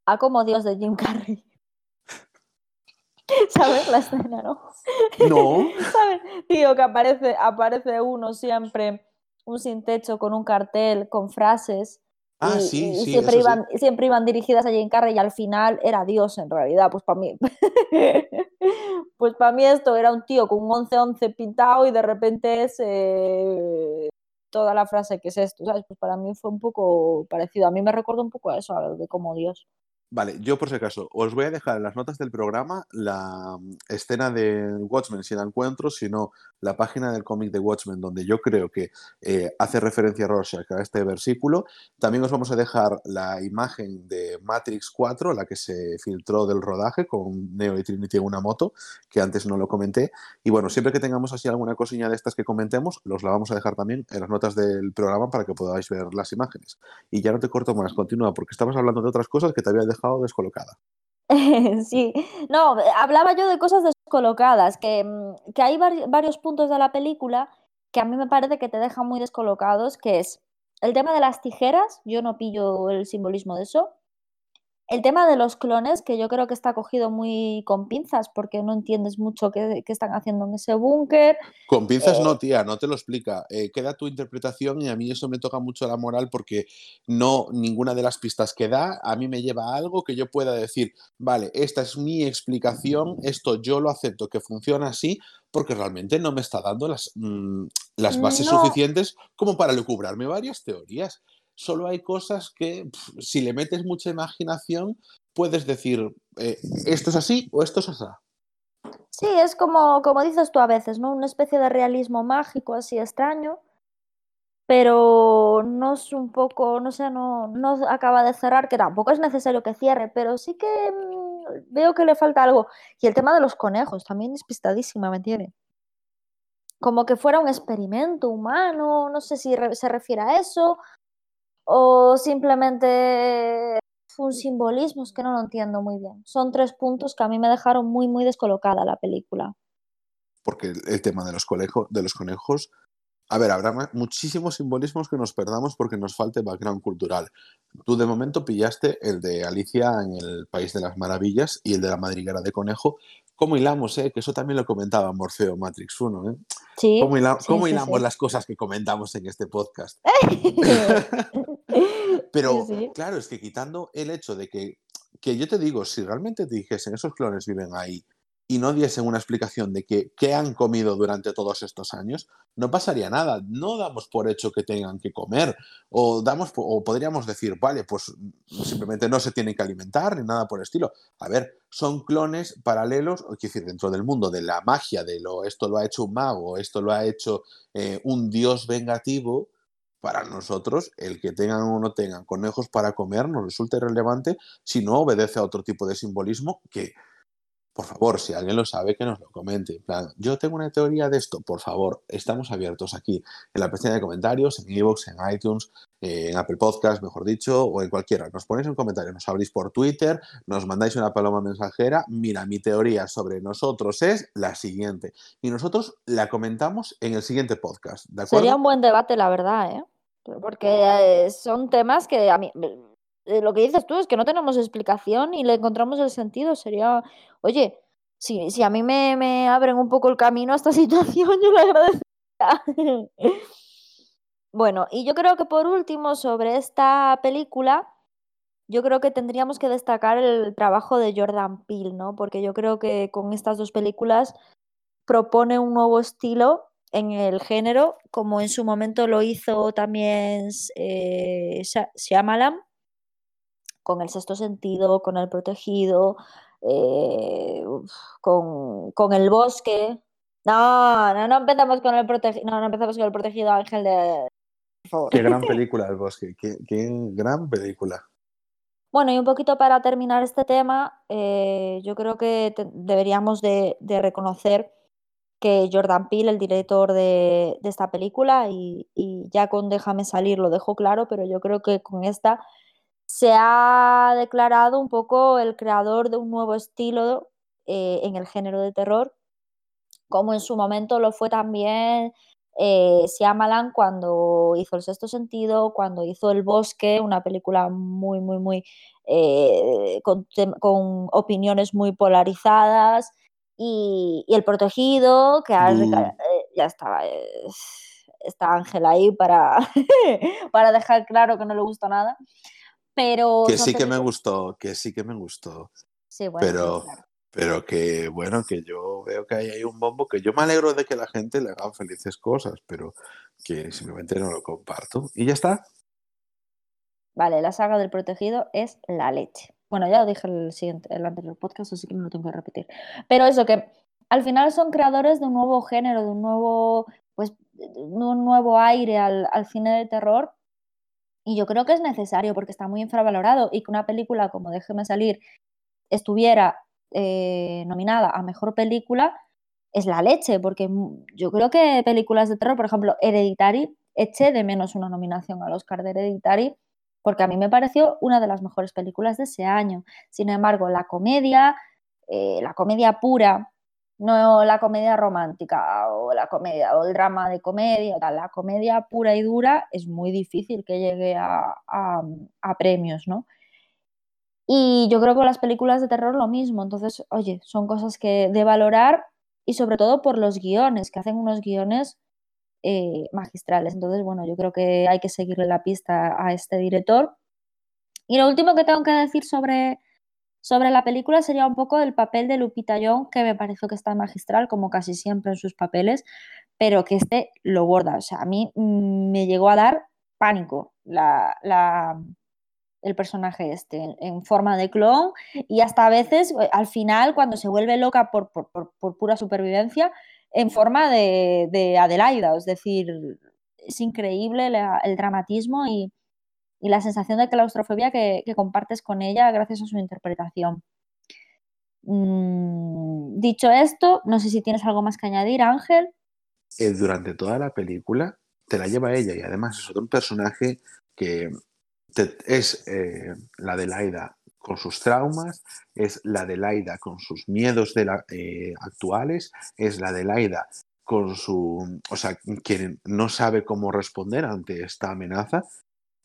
a como Dios de Jim Carrey. ¿Sabes la escena, no? No. ¿Sabes? Tío, que aparece, aparece uno siempre, un sin techo con un cartel, con frases. Ah, y, sí, y sí, siempre, iban, sí. siempre iban dirigidas a Jim Carrey y al final era Dios en realidad. Pues para mí, pues para mí esto era un tío con un 11-11 pintado y de repente es eh, toda la frase que es esto, ¿sabes? Pues para mí fue un poco parecido. A mí me recuerda un poco a eso, a lo de como Dios. Vale, yo por si acaso, os voy a dejar en las notas del programa la mm, escena de Watchmen, si la encuentro, si no, la página del cómic de Watchmen, donde yo creo que eh, hace referencia Rorschach a este versículo. También os vamos a dejar la imagen de Matrix 4, la que se filtró del rodaje con Neo y Trinity en una moto, que antes no lo comenté. Y bueno, siempre que tengamos así alguna cosilla de estas que comentemos, los la vamos a dejar también en las notas del programa para que podáis ver las imágenes. Y ya no te corto más, continúa, porque estabas hablando de otras cosas que te había dejado descolocada. sí, no, hablaba yo de cosas descolocadas, que, mm, que hay varios puntos de la película que a mí me parece que te dejan muy descolocados, que es el tema de las tijeras, yo no pillo el simbolismo de eso, el tema de los clones, que yo creo que está cogido muy con pinzas, porque no entiendes mucho qué, están haciendo en ese búnker. Con pinzas no, eh, tía, no te lo explica. Eh, queda tu interpretación y a mí eso me toca mucho la moral porque no, ninguna de las pistas que da a mí me lleva a algo que yo pueda decir, vale, esta es mi explicación, esto yo lo acepto que funciona así, porque realmente no me está dando las, mm, las bases suficientes como para lucubrarme varias teorías solo hay cosas que si le metes mucha imaginación puedes decir eh, esto es así o esto es así. Sí, es como, como dices tú a veces, ¿no? Una especie de realismo mágico así extraño, pero no es un poco, no sé, no, no acaba de cerrar, que tampoco es necesario que cierre, pero sí que mm, veo que le falta algo. Y el tema de los conejos también es pistadísima, ¿me entiendes? Como que fuera un experimento humano, no sé si se refiere a eso, o simplemente un simbolismo, es que no lo entiendo muy bien. Son tres puntos que a mí me dejaron muy, muy descolocada la película. Porque el tema de los, de los conejos, a ver, habrá muchísimos simbolismos que nos perdamos porque nos falte background cultural. Tú de momento pillaste el de Alicia en el País de las Maravillas y el de la madriguera de conejo. ¿Cómo hilamos, eh? Que eso también lo comentaba Morfeo Matrix 1, ¿eh? Sí. ¿Cómo, hilamos las cosas que comentamos en este podcast? Pero claro, es que quitando el hecho de que, que yo te digo, si realmente te dijesen esos clones viven ahí y no diesen una explicación de que, qué han comido durante todos estos años, no pasaría nada. No damos por hecho que tengan que comer. O, damos, o podríamos decir, vale, pues simplemente no se tienen que alimentar ni nada por el estilo. A ver, son clones paralelos, o decir, dentro del mundo de la magia, de lo esto lo ha hecho un mago, esto lo ha hecho eh, un dios vengativo para nosotros, el que tengan o no tengan conejos para comer nos resulta irrelevante si no obedece a otro tipo de simbolismo que, por favor, si alguien lo sabe, que nos lo comente. Yo tengo una teoría de esto, por favor, estamos abiertos aquí en la pestaña de comentarios, en iVoox, en iTunes, en Apple Podcast, mejor dicho, o en cualquiera. Nos ponéis un comentario, nos abrís por Twitter, nos mandáis una paloma mensajera. Mira, mi teoría sobre nosotros es la siguiente. Y nosotros la comentamos en el siguiente podcast. Sería un buen debate, la verdad, ¿eh? Porque eh, son temas que a mí, eh, lo que dices tú es que no tenemos explicación y le encontramos el sentido. Sería, oye, si, si a mí me, me abren un poco el camino a esta situación, yo le agradecería. bueno, y yo creo que por último, sobre esta película, yo creo que tendríamos que destacar el trabajo de Jordan Peele, ¿no? Porque yo creo que con estas dos películas propone un nuevo estilo en el género, como en su momento lo hizo también eh, con el sexto sentido, con el protegido, eh, con, el bosque. No, no, no empezamos con el protegido, no, no empezamos con el protegido Ángel de... Qué gran película el bosque, qué, gran película. Bueno, y un poquito para terminar este tema, eh, yo creo que deberíamos de reconocer que Jordan Peele, el director de, esta película, y, ya con Déjame salir lo dejó claro, pero yo creo que con esta se ha declarado un poco el creador de un nuevo estilo eh, en el género de terror, como en su momento lo fue también eh, Siamalan cuando hizo El Sexto Sentido, cuando hizo El Bosque, una película muy, muy, muy eh, con, opiniones muy polarizadas y, el protegido, que eh, ya estaba, está Ángel ahí para, para dejar claro que no le gusta nada. Pero que sí que me gustó, que sí que me gustó. Sí, bueno, pero, pero que bueno, que yo veo que hay ahí un bombo, que yo me alegro de que la gente le haga felices cosas, pero que simplemente no lo comparto. Y ya está. Vale, la saga del protegido es la leche. Bueno, ya lo dije el, siguiente, el anterior podcast, así que no lo tengo que repetir. Pero eso que al final son creadores de un nuevo género, de un nuevo, pues, un nuevo aire al, al cine de terror. Y yo creo que es necesario porque está muy infravalorado y que una película como Déjeme salir estuviera eh, nominada a mejor película es la leche, porque yo creo que películas de terror, por ejemplo, Hereditary, eché de menos una nominación al Oscar de Hereditary, porque a mí me pareció una de las mejores películas de ese año. Sin embargo, la comedia, eh, la comedia pura, no la comedia romántica o la comedia o el drama de comedia, la comedia pura y dura es muy difícil que llegue a, a premios, ¿no? Y yo creo que con las películas de terror lo mismo. Entonces, oye, son cosas que de valorar y sobre todo por los guiones, que hacen unos guiones eh, magistrales. Entonces, bueno, yo creo que hay que seguirle la pista a este director. Y lo último que tengo que decir sobre, sobre la película sería un poco el papel de Lupita Young, que me pareció que está magistral, como casi siempre en sus papeles, pero que este lo borda. O sea, a mí mm, me llegó a dar pánico la, el personaje este en forma de clon y hasta a veces eh, al final cuando se vuelve loca por, pura supervivencia en forma de, Adelaida, es decir, es increíble el dramatismo y, la sensación de claustrofobia que, compartes con ella gracias a su interpretación. Mm, dicho esto, no sé si tienes algo más que añadir, Ángel. Eh, durante toda la película te la lleva ella y además es otro personaje que es eh, la de Laida con sus traumas, es la de Laida con sus miedos de la, eh, actuales, es la de Laida con su, o sea, quien no sabe cómo responder ante esta amenaza.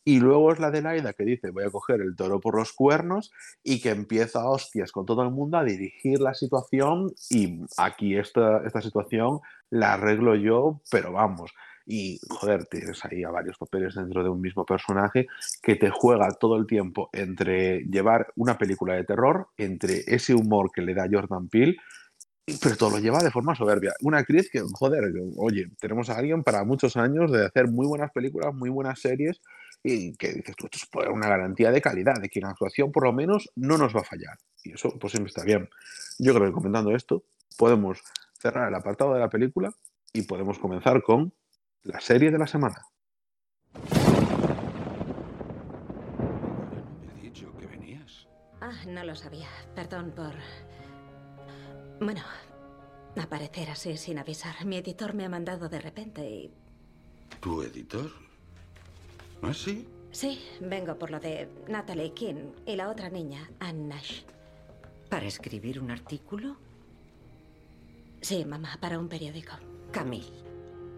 Y luego es la de Laida que dice, voy a coger el toro por los cuernos y que empieza a hostias con todo el mundo a dirigir la situación y aquí esta, esta situación la arreglo yo, pero vamos, y joder, tienes ahí a varios papeles dentro de un mismo personaje que te juega todo el tiempo entre llevar una película de terror, entre ese humor que le da Jordan Peele, pero todo lo lleva de forma soberbia. Una actriz que, joder, oye, tenemos a alguien para muchos años de hacer muy buenas películas, muy buenas series y que dices tú, esto es una garantía de calidad, de que en actuación por lo menos no nos va a fallar. Y eso pues siempre está bien. Yo creo que comentando esto podemos cerrar el apartado de la película y podemos comenzar con la serie de la semana. he dicho que venías. Ah, no lo sabía. Perdón por... Bueno, aparecer así sin avisar. Mi editor me ha mandado de repente y... ¿Tu editor? ¿Ah, sí? Sí, vengo por lo de Natalie King y la otra niña, Anne Nash. ¿Para escribir un artículo? Sí, mamá, para un periódico. Camille.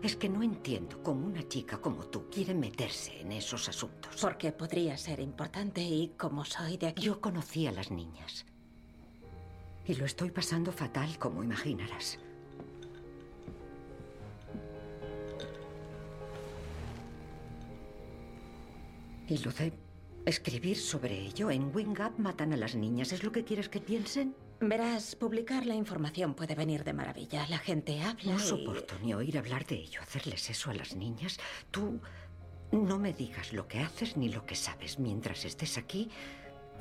Es que no entiendo cómo una chica como tú quiere meterse en esos asuntos. Porque podría ser importante y como soy de aquí... Yo conocí a las niñas. Y lo estoy pasando fatal, como imaginarás. Y lo de escribir sobre ello en Wing Up matan a las niñas. ¿Es lo que quieres que piensen? Verás, publicar la información puede venir de maravilla. La gente habla. No soporto ni oír hablar de ello. Hacerles eso a las niñas. Tú no me digas lo que haces ni lo que sabes. Mientras estés aquí,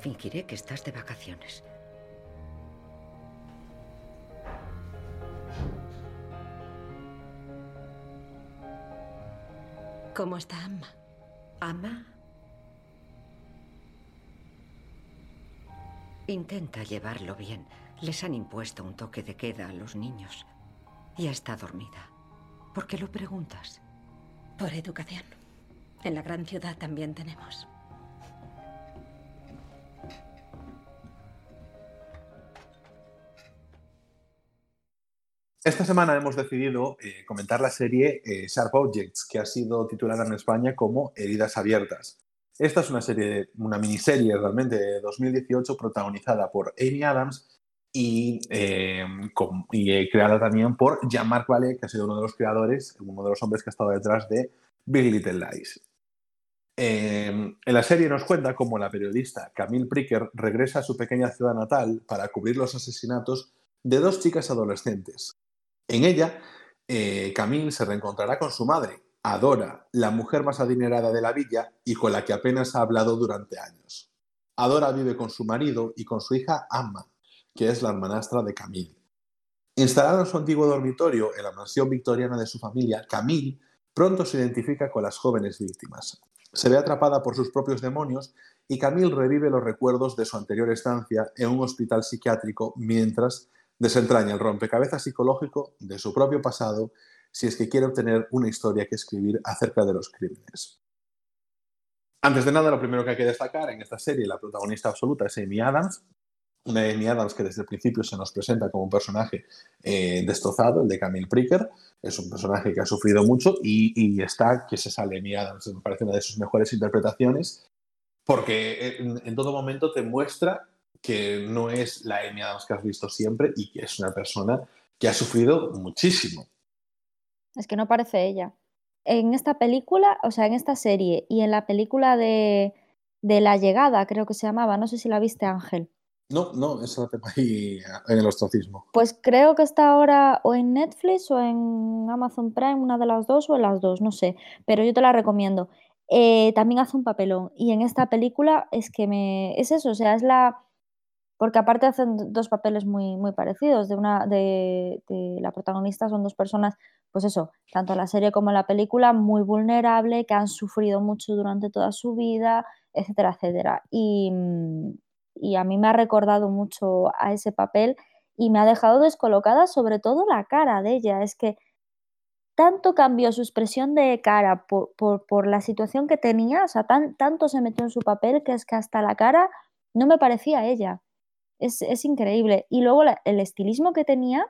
fingiré que estás de vacaciones. ¿Cómo está Amma? ¿Ama? Intenta llevarlo bien. Les han impuesto un toque de queda a los niños. Ya está dormida. ¿Por qué lo preguntas? Por educación. En la gran ciudad también tenemos. Esta semana hemos decidido eh, comentar la serie eh, Sharp Objects, que ha sido titulada en España como Heridas Abiertas. Esta es una serie, una miniserie realmente de 2018 protagonizada por Amy Adams y, eh, eh, creada también por Jean-Marc Vallée, que ha sido uno de los creadores, uno de los hombres que ha estado detrás de Big Little Lies. Eh, en la serie nos cuenta cómo la periodista Camille Pricker regresa a su pequeña ciudad natal para cubrir los asesinatos de dos chicas adolescentes. En ella, Camille se reencontrará con su madre, Adora, la mujer más adinerada de la villa y con la que apenas ha hablado durante años. Adora vive con su marido y con su hija Amma, que es la hermanastra de Camille. Instalada en su antiguo dormitorio en la mansión victoriana de su familia, Camille pronto se identifica con las jóvenes víctimas. Se ve atrapada por sus propios demonios y Camille revive los recuerdos de su anterior estancia en un hospital psiquiátrico mientras desentraña el rompecabezas psicológico de su propio pasado si es que quiere obtener una historia que escribir acerca de los crímenes. Antes de nada, lo primero que hay que destacar en esta serie, la protagonista absoluta es Amy Adams, una Amy Adams que desde el principio se nos presenta como un personaje eh, destrozado, el de Camille Pricker. Es un personaje que ha sufrido mucho y, está que se sale Amy Adams, me parece una de sus mejores interpretaciones, porque en, todo momento te muestra que no es la Amy Adams que has visto siempre y que es una persona que ha sufrido muchísimo. Es que no parece ella. En esta película, o sea, en esta serie y en la película de, de La Llegada, creo que se llamaba, no sé si la viste Ángel. No, no, esa la tengo ahí en el ostracismo. Pues creo que está ahora o en Netflix o en Amazon Prime, una de las dos o en las dos, no sé, pero yo te la recomiendo. Eh, también hace un papelón y en esta película es que me... es eso, o sea, es la... Porque aparte hacen dos papeles muy, muy parecidos. De una, de, de la protagonista son dos personas, pues eso, tanto la serie como la película, muy vulnerable, que han sufrido mucho durante toda su vida, etcétera, etcétera. Y, y a mí me ha recordado mucho a ese papel y me ha dejado descolocada sobre todo la cara de ella. Es que tanto cambió su expresión de cara por, la situación que tenía, o sea, tanto se metió en su papel que es que hasta la cara no me parecía ella. Es, increíble. Y luego el estilismo que tenía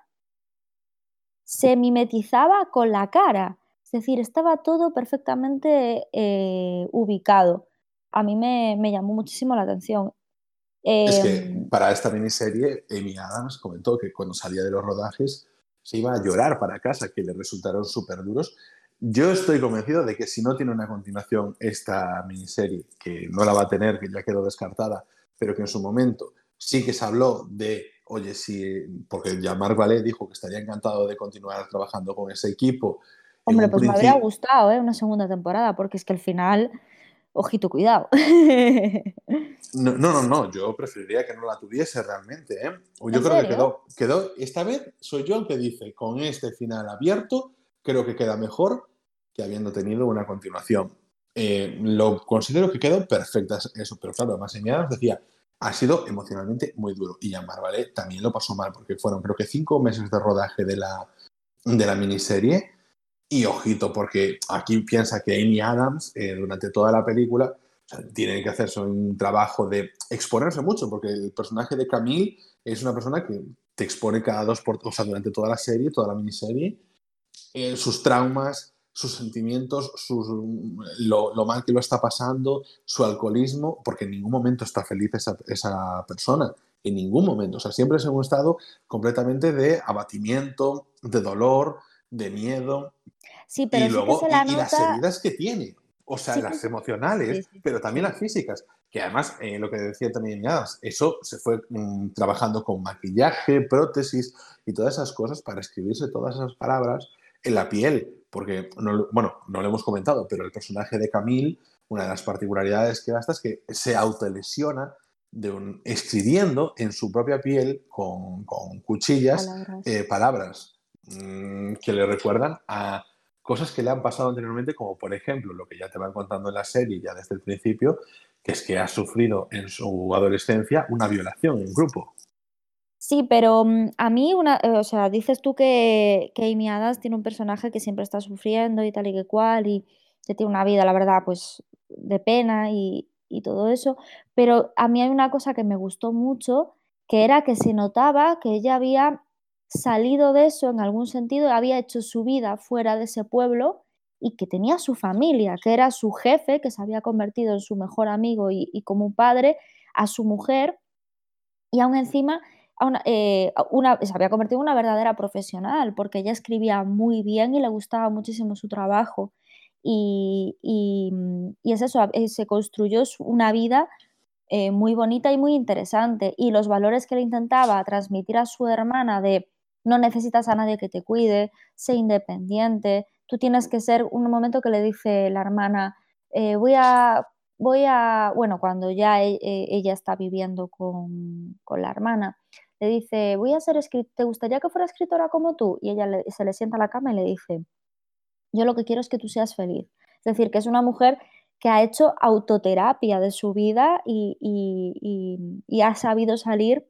se mimetizaba con la cara. Es decir, estaba todo perfectamente eh, ubicado. A mí me, me llamó muchísimo la atención es que em, para esta miniserie, Amy Adams comentó que cuando salía de los rodajes se iba a llorar para casa, que le resultaron súper duros. Yo estoy convencido de que si no tiene una continuación esta miniserie, que no la va a tener, que ya quedó descartada, pero que en su momento sí que se habló de, oye, sí, porque ya Vallée dijo que estaría encantado de continuar trabajando con ese equipo. Hombre, pues me habría gustado ¿eh? una segunda temporada, porque es que al final ojito, cuidado. No, no, no, yo preferiría que no la tuviese realmente. ¿eh? Yo creo que quedó, quedó, esta vez soy yo el que dice, con este final abierto, creo que queda mejor que habiendo tenido una continuación. Eh, lo considero que quedó perfecta eso, pero claro, además nos decía, ha sido emocionalmente muy duro. Y ya ¿vale? también lo pasó mal, porque fueron creo que cinco meses de rodaje de la, de la miniserie y ojito, porque aquí piensa que Amy Adams, eh, durante toda la película, tiene que hacerse un trabajo de exponerse mucho, porque el personaje de Camille es una persona que te expone cada dos por, o sea, durante toda la serie, toda la miniserie, eh, sus traumas, sus sentimientos, sus, lo, lo, mal que lo está pasando, su alcoholismo, porque en ningún momento está feliz esa, esa persona, en ningún momento. O sea, siempre es en un estado completamente de abatimiento, de dolor, de miedo. Sí, pero y luego, y, las heridas que tiene, o sea, las emocionales, pero también las físicas, que además, eh, lo que decía también Adams, eso se fue mm, trabajando con maquillaje, prótesis y todas esas cosas para escribirse todas esas palabras en la piel, porque, bueno, no lo hemos comentado, pero el personaje de Camille, una de las particularidades que basta es que se autolesiona de un, escribiendo en su propia piel con, cuchillas palabras eh, Mm, que le recuerdan a cosas que le han pasado anteriormente, como por ejemplo lo que ya te van contando en la serie ya desde el principio, que es que ha sufrido en su adolescencia una violación en grupo. Sí, pero mm, a mí, una, eh, o sea, dices tú que, que Amy Adams tiene un personaje que siempre está sufriendo y tal y que cual, y que tiene una vida, la verdad, pues de pena y, y todo eso, pero a mí hay una cosa que me gustó mucho, que era que se notaba que ella había salido de eso en algún sentido, había hecho su vida fuera de ese pueblo y que tenía su familia, que era su jefe, que se había convertido en su mejor amigo y, como un padre, a su mujer, y aún encima eh, una, se había convertido en una verdadera profesional, porque ella escribía muy bien y le gustaba muchísimo su trabajo. Y, es eso, eh, se construyó una vida eh, muy bonita y muy interesante. Y los valores que le intentaba transmitir a su hermana de no necesitas a nadie que te cuide, sé independiente, tú tienes que ser un momento que le dice la hermana, voy a, voy a, bueno, cuando ya e- e- ella está viviendo con, con la hermana, le dice, voy a ser ¿te gustaría que fuera escritora como tú? Y ella se le sienta a la cama y le dice, yo lo que quiero es que tú seas feliz. Es decir, que es una mujer que ha hecho autoterapia de su vida y, y- y- y ha sabido salir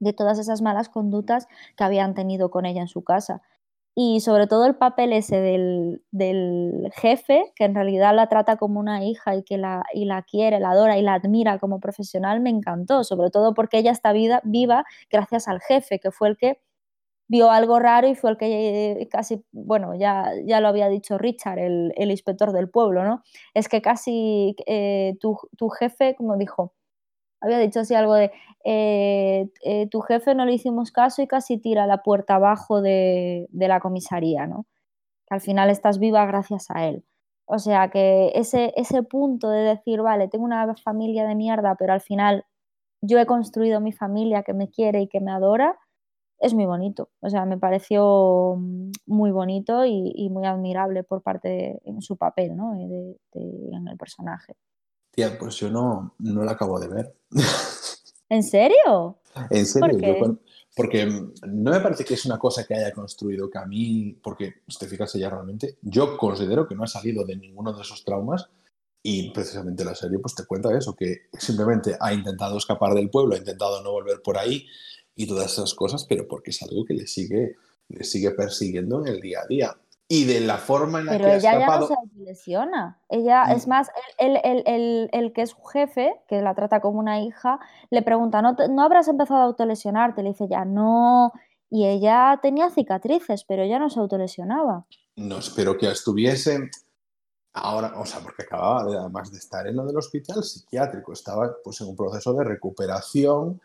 de todas esas malas conductas que habían tenido con ella en su casa. Y sobre todo el papel ese del, del jefe, que en realidad la trata como una hija y que la, y la quiere, la adora y la admira como profesional, me encantó, sobre todo porque ella está vida, viva gracias al jefe, que fue el que vio algo raro y fue el que eh, casi, bueno, ya, ya lo había dicho Richard, el, el inspector del pueblo, ¿no? Es que casi eh, tu, tu jefe, como dijo, había dicho así algo de eh, eh, tu jefe no le hicimos caso y casi tira la puerta abajo de, la comisaría, ¿no? Que al final estás viva gracias a él. O sea que ese, ese punto de decir, vale, tengo una familia de mierda, pero al final yo he construido mi familia que me quiere y que me adora, es muy bonito. O sea, me pareció mm, muy bonito y, y muy admirable por parte de, en su papel, ¿no? Eh, De, de- en el personaje. Tía, pues yo no, no la acabo de ver. ¿En serio? En serio, ¿Por qué? yo con- porque no me parece que es una cosa que haya construido Camille, porque si te fijas ella realmente, yo considero que no ha salido de ninguno de esos traumas y precisamente la serie pues te cuenta eso, que simplemente ha intentado escapar del pueblo, ha intentado no volver por ahí y todas esas cosas, pero porque es algo que le sigue, le sigue persiguiendo en el día a día. Y de la forma en la Pero que ha ella ya no escapado... se autolesiona. Ella, es Mm. más, el, el- el- el que es su jefe, que la trata como una hija, le pregunta, ¿no, te- ¿no habrás empezado a autolesionarte? Le dice ya, no. Y ella tenía cicatrices, pero ella no se autolesionaba. No espero que estuviese ahora, o sea, porque acababa de, además de estar en lo del hospital psiquiátrico, estaba pues en un proceso de recuperación,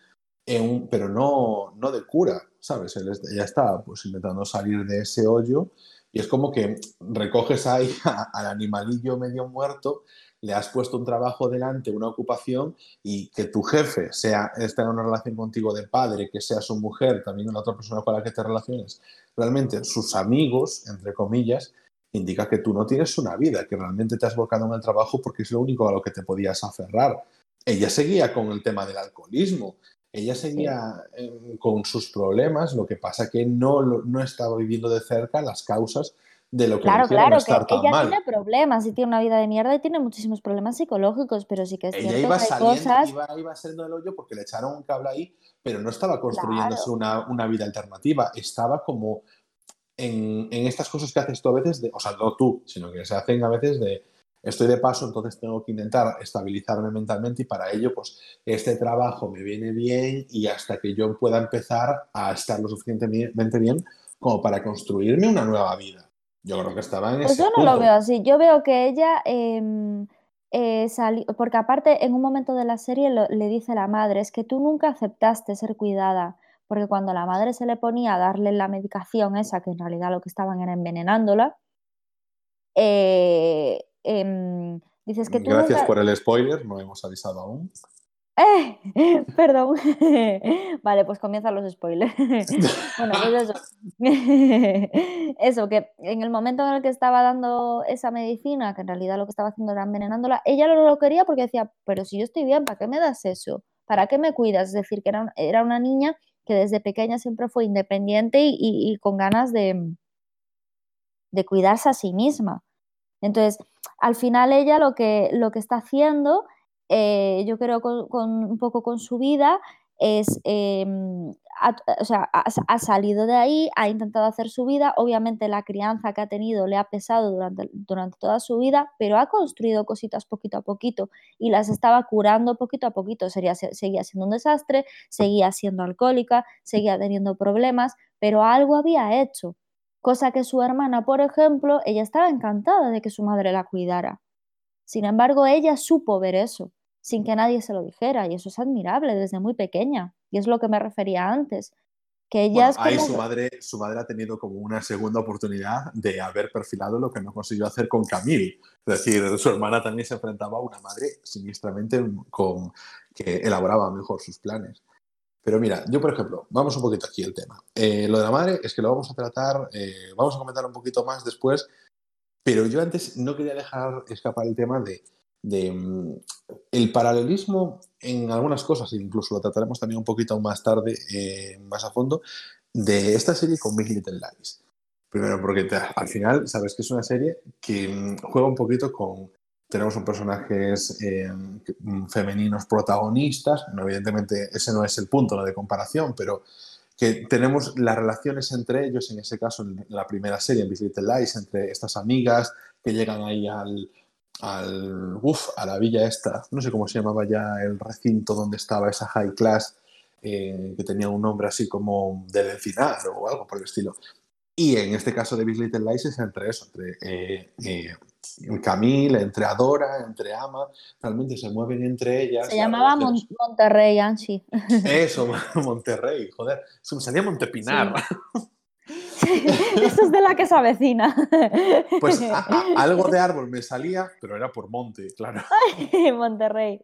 en un- pero no, no de cura, ¿sabes? Él es- ella estaba pues intentando salir de ese hoyo y es como que recoges ahí al animalillo medio muerto, le has puesto un trabajo delante, una ocupación y que tu jefe sea, esté en una relación contigo de padre, que sea su mujer, también la otra persona con la que te relaciones, realmente sus amigos, entre comillas, indica que tú no tienes una vida, que realmente te has volcado en el trabajo porque es lo único a lo que te podías aferrar. Ella seguía con el tema del alcoholismo, ella seguía eh, con sus problemas, lo que pasa que no, no estaba viviendo de cerca las causas de lo que Claro, claro, estar que tan ella mal. tiene problemas y tiene una vida de mierda y tiene muchísimos problemas psicológicos, pero sí que es Ella cierto iba que hay saliendo, cosas... iba, iba saliendo del hoyo porque le echaron un cable ahí, pero no estaba construyéndose Claro. una, una vida alternativa, estaba como en, en estas cosas que haces tú a veces, de, o sea, no tú, sino que se hacen a veces de, estoy de paso, entonces tengo que intentar estabilizarme mentalmente y para ello, pues, este trabajo me viene bien y hasta que yo pueda empezar a estar lo suficientemente bien como para construirme una nueva vida. Yo creo que estaba en Pues ese yo no lo veo así. Yo veo que ella, em, eh, sali- porque aparte en un momento de la serie lo- le dice la madre, es que tú nunca aceptaste ser cuidada, porque cuando la madre se le ponía a darle la medicación esa, que en realidad lo que estaban era envenenándola, eh, em, dices que tú Gracias nunca... por el spoiler, no hemos avisado aún. ¡Eh! Perdón. Vale, pues comienzan los spoilers. Bueno, pues eso. Eso, que en el momento en el que estaba dando esa medicina, que en realidad lo que estaba haciendo era envenenándola, ella no lo quería porque decía, pero si yo estoy bien, ¿para qué me das eso? ¿Para qué me cuidas? Es decir, que era, un- era una niña que desde pequeña siempre fue independiente y, y- y con ganas de, de cuidarse a sí misma. Entonces, al final ella lo que, lo que está haciendo, eh, yo creo con, un poco con su vida, es, em, ha, o sea, ha salido de ahí, ha intentado hacer su vida, obviamente la crianza que ha tenido le ha pesado durante, durante toda su vida, pero ha construido cositas poquito a poquito y las estaba curando poquito a poquito. Sería, seguía siendo un desastre, seguía siendo alcohólica, seguía teniendo problemas, pero algo había hecho. Cosa que su hermana, por ejemplo, ella estaba encantada de que su madre la cuidara. Sin embargo, ella supo ver eso, sin que nadie se lo dijera, y eso es admirable desde muy pequeña. Y es lo que me refería antes, que ella Bueno, es ahí como su que- madre, su madre ha tenido como una segunda oportunidad de haber perfilado lo que no consiguió hacer con Camille. Es decir, su hermana también se enfrentaba a una madre siniestramente con, que elaboraba mejor sus planes. Pero mira, yo por ejemplo, vamos un poquito aquí el tema. Eh, lo de la madre es que lo vamos a tratar, eh, vamos a comentar un poquito más después, pero yo antes no quería dejar escapar el tema de mm, el paralelismo en algunas cosas, incluso lo trataremos también un poquito más tarde, eh, más a fondo, de esta serie con Big Little Lies. Primero porque al final sabes que es una serie que mm, juega un poquito con... Tenemos un personajes eh, mm, femeninos protagonistas, no, evidentemente ese no es el punto ¿no? de comparación, pero que tenemos las relaciones entre ellos, en ese caso en la primera serie, en Big Little Lies, entre estas amigas que llegan ahí al, al uf, a la villa esta, no sé cómo se llamaba ya el recinto donde estaba esa high class, eh, que tenía un nombre así como del encinar o algo por el estilo. Y en este caso de Big Little Lies es entre eso, entre eh, eh, Camille, entre Adora, entre Ama, realmente se mueven entre ellas. Se llamaba Mon- Monterrey, Anchi. Eso, Monterrey, joder, se me salía Montepinar. Eso es de la que se avecina. Pues a- a- algo de árbol me salía, pero era por monte, claro. Monterrey.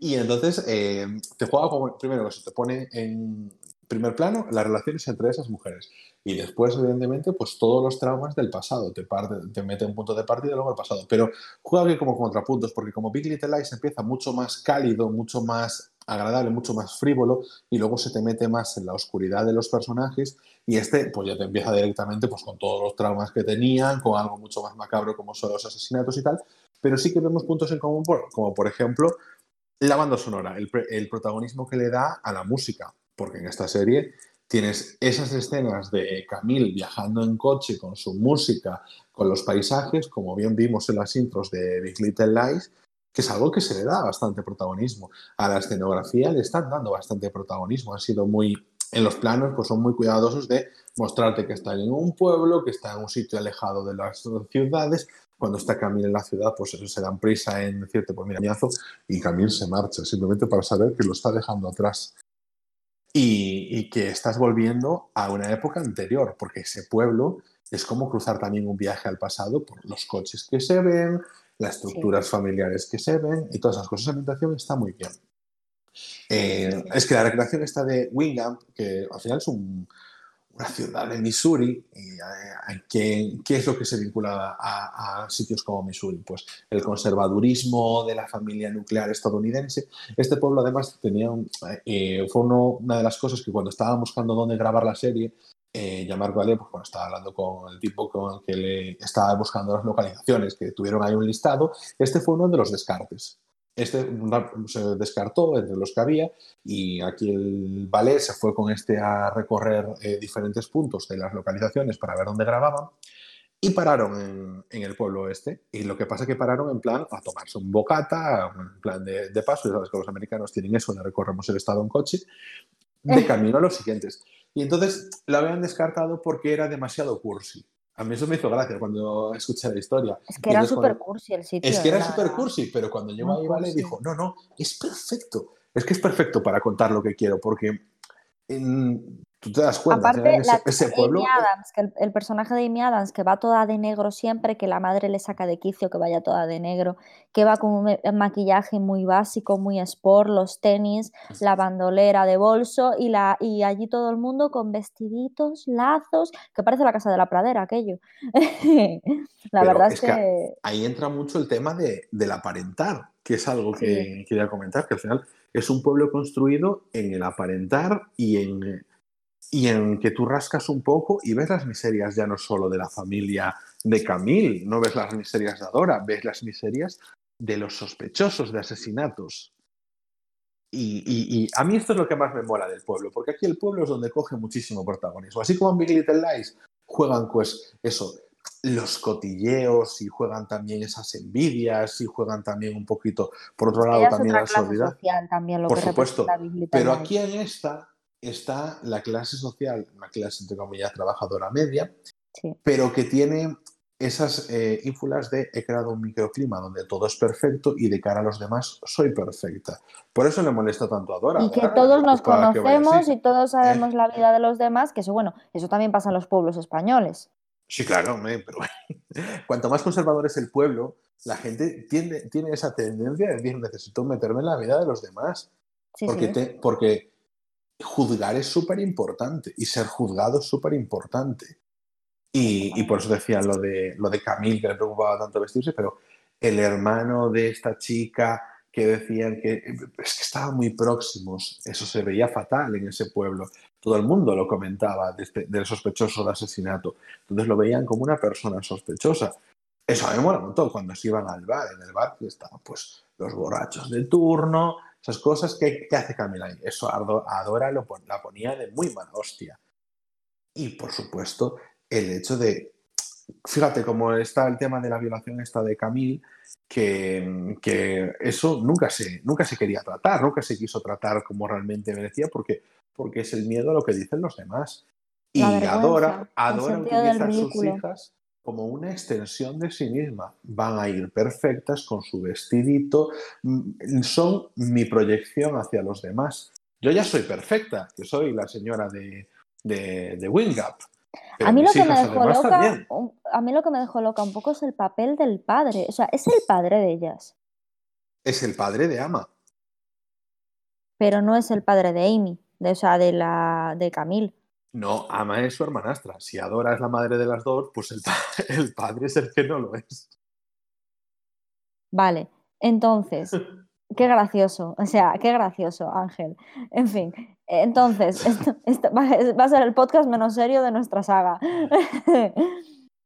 Y entonces eh, te juega como, primero, eso, te pone en primer plano las relaciones entre esas mujeres. Y después, evidentemente, pues todos los traumas del pasado. Te, parte, te mete un punto de partida luego el pasado. Pero juega bien como contrapuntos, porque como Big Little Lies empieza mucho más cálido, mucho más agradable, mucho más frívolo, y luego se te mete más en la oscuridad de los personajes, y este pues ya te empieza directamente pues con todos los traumas que tenían, con algo mucho más macabro como son los asesinatos y tal, pero sí que vemos puntos en común, como por ejemplo la banda sonora, el protagonismo que le da a la música, porque en esta serie tienes esas escenas de Camille viajando en coche con su música, con los paisajes, como bien vimos en las intros de Big Little Lies, que es algo que se le da bastante protagonismo. A la escenografía le están dando bastante protagonismo, han sido muy, en los planos, pues son muy cuidadosos de mostrarte que están en un pueblo, que está en un sitio alejado de las ciudades. Cuando está Camille en la ciudad, pues se dan prisa en decirte, pues mira, miazo, y Camille se marcha, simplemente para saber que lo está dejando atrás. Y, y que estás volviendo a una época anterior, porque ese pueblo es como cruzar también un viaje al pasado por los coches que se ven, las estructuras familiares que se ven y todas esas cosas. Esa ambientación está muy bien. Eh, es que la recreación está de Wingham, que al final es un- una ciudad de Missouri, eh, ¿qué, qué es lo que se vincula a, sitios como Missouri? Pues el conservadurismo de la familia nuclear estadounidense. Este pueblo además tenía un- eh, fue una de las cosas que cuando estaba buscando dónde grabar la serie, eh, Jean-Marc Vallée, pues cuando estaba hablando con el tipo con el que le estaba buscando las localizaciones, que tuvieron ahí un listado, este fue uno de los descartes. Este se descartó entre los que había y aquí el ballet se fue con este a recorrer eh, diferentes puntos de las localizaciones para ver dónde grababan y pararon en, en el pueblo este. Y lo que pasa es que pararon en plan a tomarse un bocata, en plan de, de paso, y sabes que los americanos tienen eso de recorremos el estado en coche, de camino a los siguientes. Y entonces lo habían descartado porque era demasiado cursi. A mí eso me hizo gracia cuando escuché la historia. Es que era súper cursi el sitio. es que era la súper cursi, pero cuando llegó ahí, Vale, dijo, no, no, es perfecto. Es que es perfecto para contar lo que quiero, porque en- tú te das cuenta, Aparte, ese, la ese Amy pueblo... Adams, que el, el personaje de Amy Adams, que va toda de negro siempre, que la madre le saca de quicio que vaya toda de negro, que va con un ma- maquillaje muy básico, muy sport, los tenis, la bandolera de bolso y, la, y allí todo el mundo con vestiditos, lazos, que parece la casa de la pradera aquello. la Pero verdad es, que ahí entra mucho el tema de, del aparentar, que es algo que quería comentar, que al final es un pueblo construido en el aparentar y en, y en que tú rascas un poco y ves las miserias ya no solo de la familia de Camille, no ves las miserias de Adora, ves las miserias de los sospechosos de asesinatos. Y, y- y a mí esto es lo que más me mola del pueblo, porque aquí el pueblo es donde coge muchísimo protagonismo. Así como en Big Little Lies juegan, pues, eso, los cotilleos y juegan también esas envidias y juegan también un poquito, por otro lado, ella también la social también lo Por que supuesto, pero aquí en esta está la clase social, una clase entre comillas trabajadora media, Sí. pero que tiene esas eh, ínfulas de he creado un microclima donde todo es perfecto y de cara a los demás soy perfecta. Por eso le molesta tanto a Dora. Y que todos nos vaya conocemos y todos sabemos la vida de los demás, que eso, bueno, eso también pasa en los pueblos españoles. Sí, claro, hombre, pero cuanto más conservador es el pueblo, la gente tiene, tiene esa tendencia de decir necesito meterme en la vida de los demás. Sí, porque, sí. te- porque juzgar es súper importante y ser juzgado es súper importante. Y, por eso decía lo de, lo de Camille, que le preocupaba tanto vestirse, pero el hermano de esta chica que decían que es que estaban muy próximos, eso se veía fatal en ese pueblo, todo el mundo lo comentaba de este- del sospechoso de asesinato, entonces lo veían como una persona sospechosa. Eso a mí me mola cuando se iban al bar, en el bar estaban pues los borrachos de turno, esas cosas que, que hace Camila ahí. Eso a Ado- a Dora lo, la ponía de muy mala hostia. Y por supuesto, el hecho de, fíjate cómo está el tema de la violación esta de Camille, que, que eso nunca se, nunca se quería tratar, nunca se quiso tratar como realmente merecía, porque, porque es el miedo a lo que dicen los demás. Y Adora, Adora sentido del utiliza a sus hijas como una extensión de sí misma. Van a ir perfectas con su vestidito, mm, son mi proyección hacia los demás. Yo ya soy perfecta, que soy la señora de, de, de Wingap. A mí lo que me dejó loca, a mí lo que me dejó loca un poco es el papel del padre. O sea, es el padre de ellas, Es el padre de Ama. pero no es el padre de Amy, de, o sea, de la de Camille. No, Ama es su hermanastra. Si Adora es la madre de las dos, pues el, pa- el padre es el que no lo es. Vale, entonces, qué gracioso, o sea, qué gracioso, Ángel. En fin, entonces, esto, esto va, a ser el podcast menos serio de nuestra saga.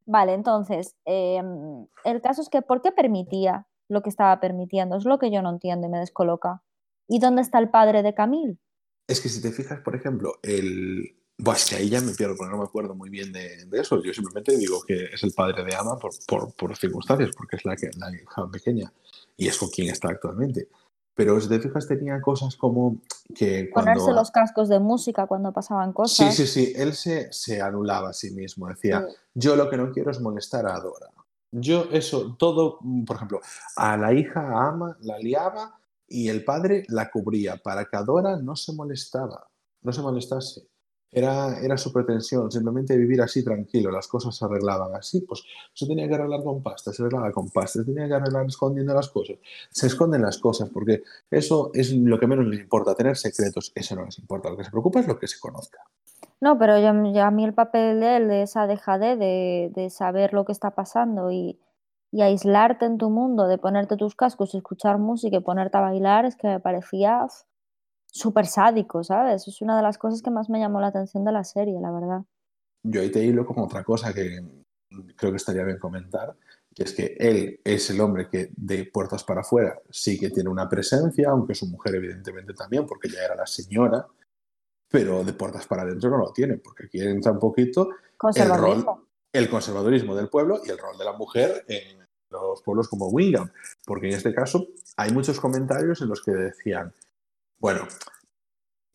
Vale, entonces, em, el caso es que, ¿por qué permitía lo que estaba permitiendo? Es lo que yo no entiendo y me descoloca. ¿Y dónde está el padre de Camille? Es que si te fijas, por ejemplo, el. Buah, es que ahí ya me pierdo, porque no me acuerdo muy bien de, de eso. Yo simplemente digo que es el padre de Ama por, por, por circunstancias, porque es la, que, la hija pequeña y es con quien está actualmente. Pero si te fijas, tenía cosas como que cuando. Ponerse los cascos de música cuando pasaban Sí, cosas. sí, sí, él se, se anulaba a sí mismo, decía, Sí. yo lo que no quiero es molestar a Adora. Yo eso, todo, por ejemplo, a la hija, a Ama, la liaba y el padre la cubría para que Adora no se molestaba, no se molestase. Era, era su pretensión, simplemente vivir así tranquilo, las cosas se arreglaban así, pues se tenía que arreglar con pasta, se arreglaba con pasta, se tenía que arreglar escondiendo las cosas. Se esconden las cosas porque eso es lo que menos les importa, tener secretos, eso no les importa, lo que se preocupa es lo que se conozca. No, pero yo, yo a mí el papel de él, de esa dejadez, de, de saber lo que está pasando y, y aislarte en tu mundo, de ponerte tus cascos, escuchar música y ponerte a bailar, es que me parecía súper sádico, ¿sabes? Es una de las cosas que más me llamó la atención de la serie, la verdad. Yo ahí te hilo con otra cosa que creo que estaría bien comentar, que es que él es el hombre que de puertas para afuera sí que tiene una presencia, aunque su mujer evidentemente también, porque ya era la señora, pero de puertas para adentro no lo tiene, porque aquí entra un poquito el rol, Conservadurismo. el conservadurismo del pueblo y el rol de la mujer en los pueblos como Wingham, porque en este caso hay muchos comentarios en los que decían, bueno,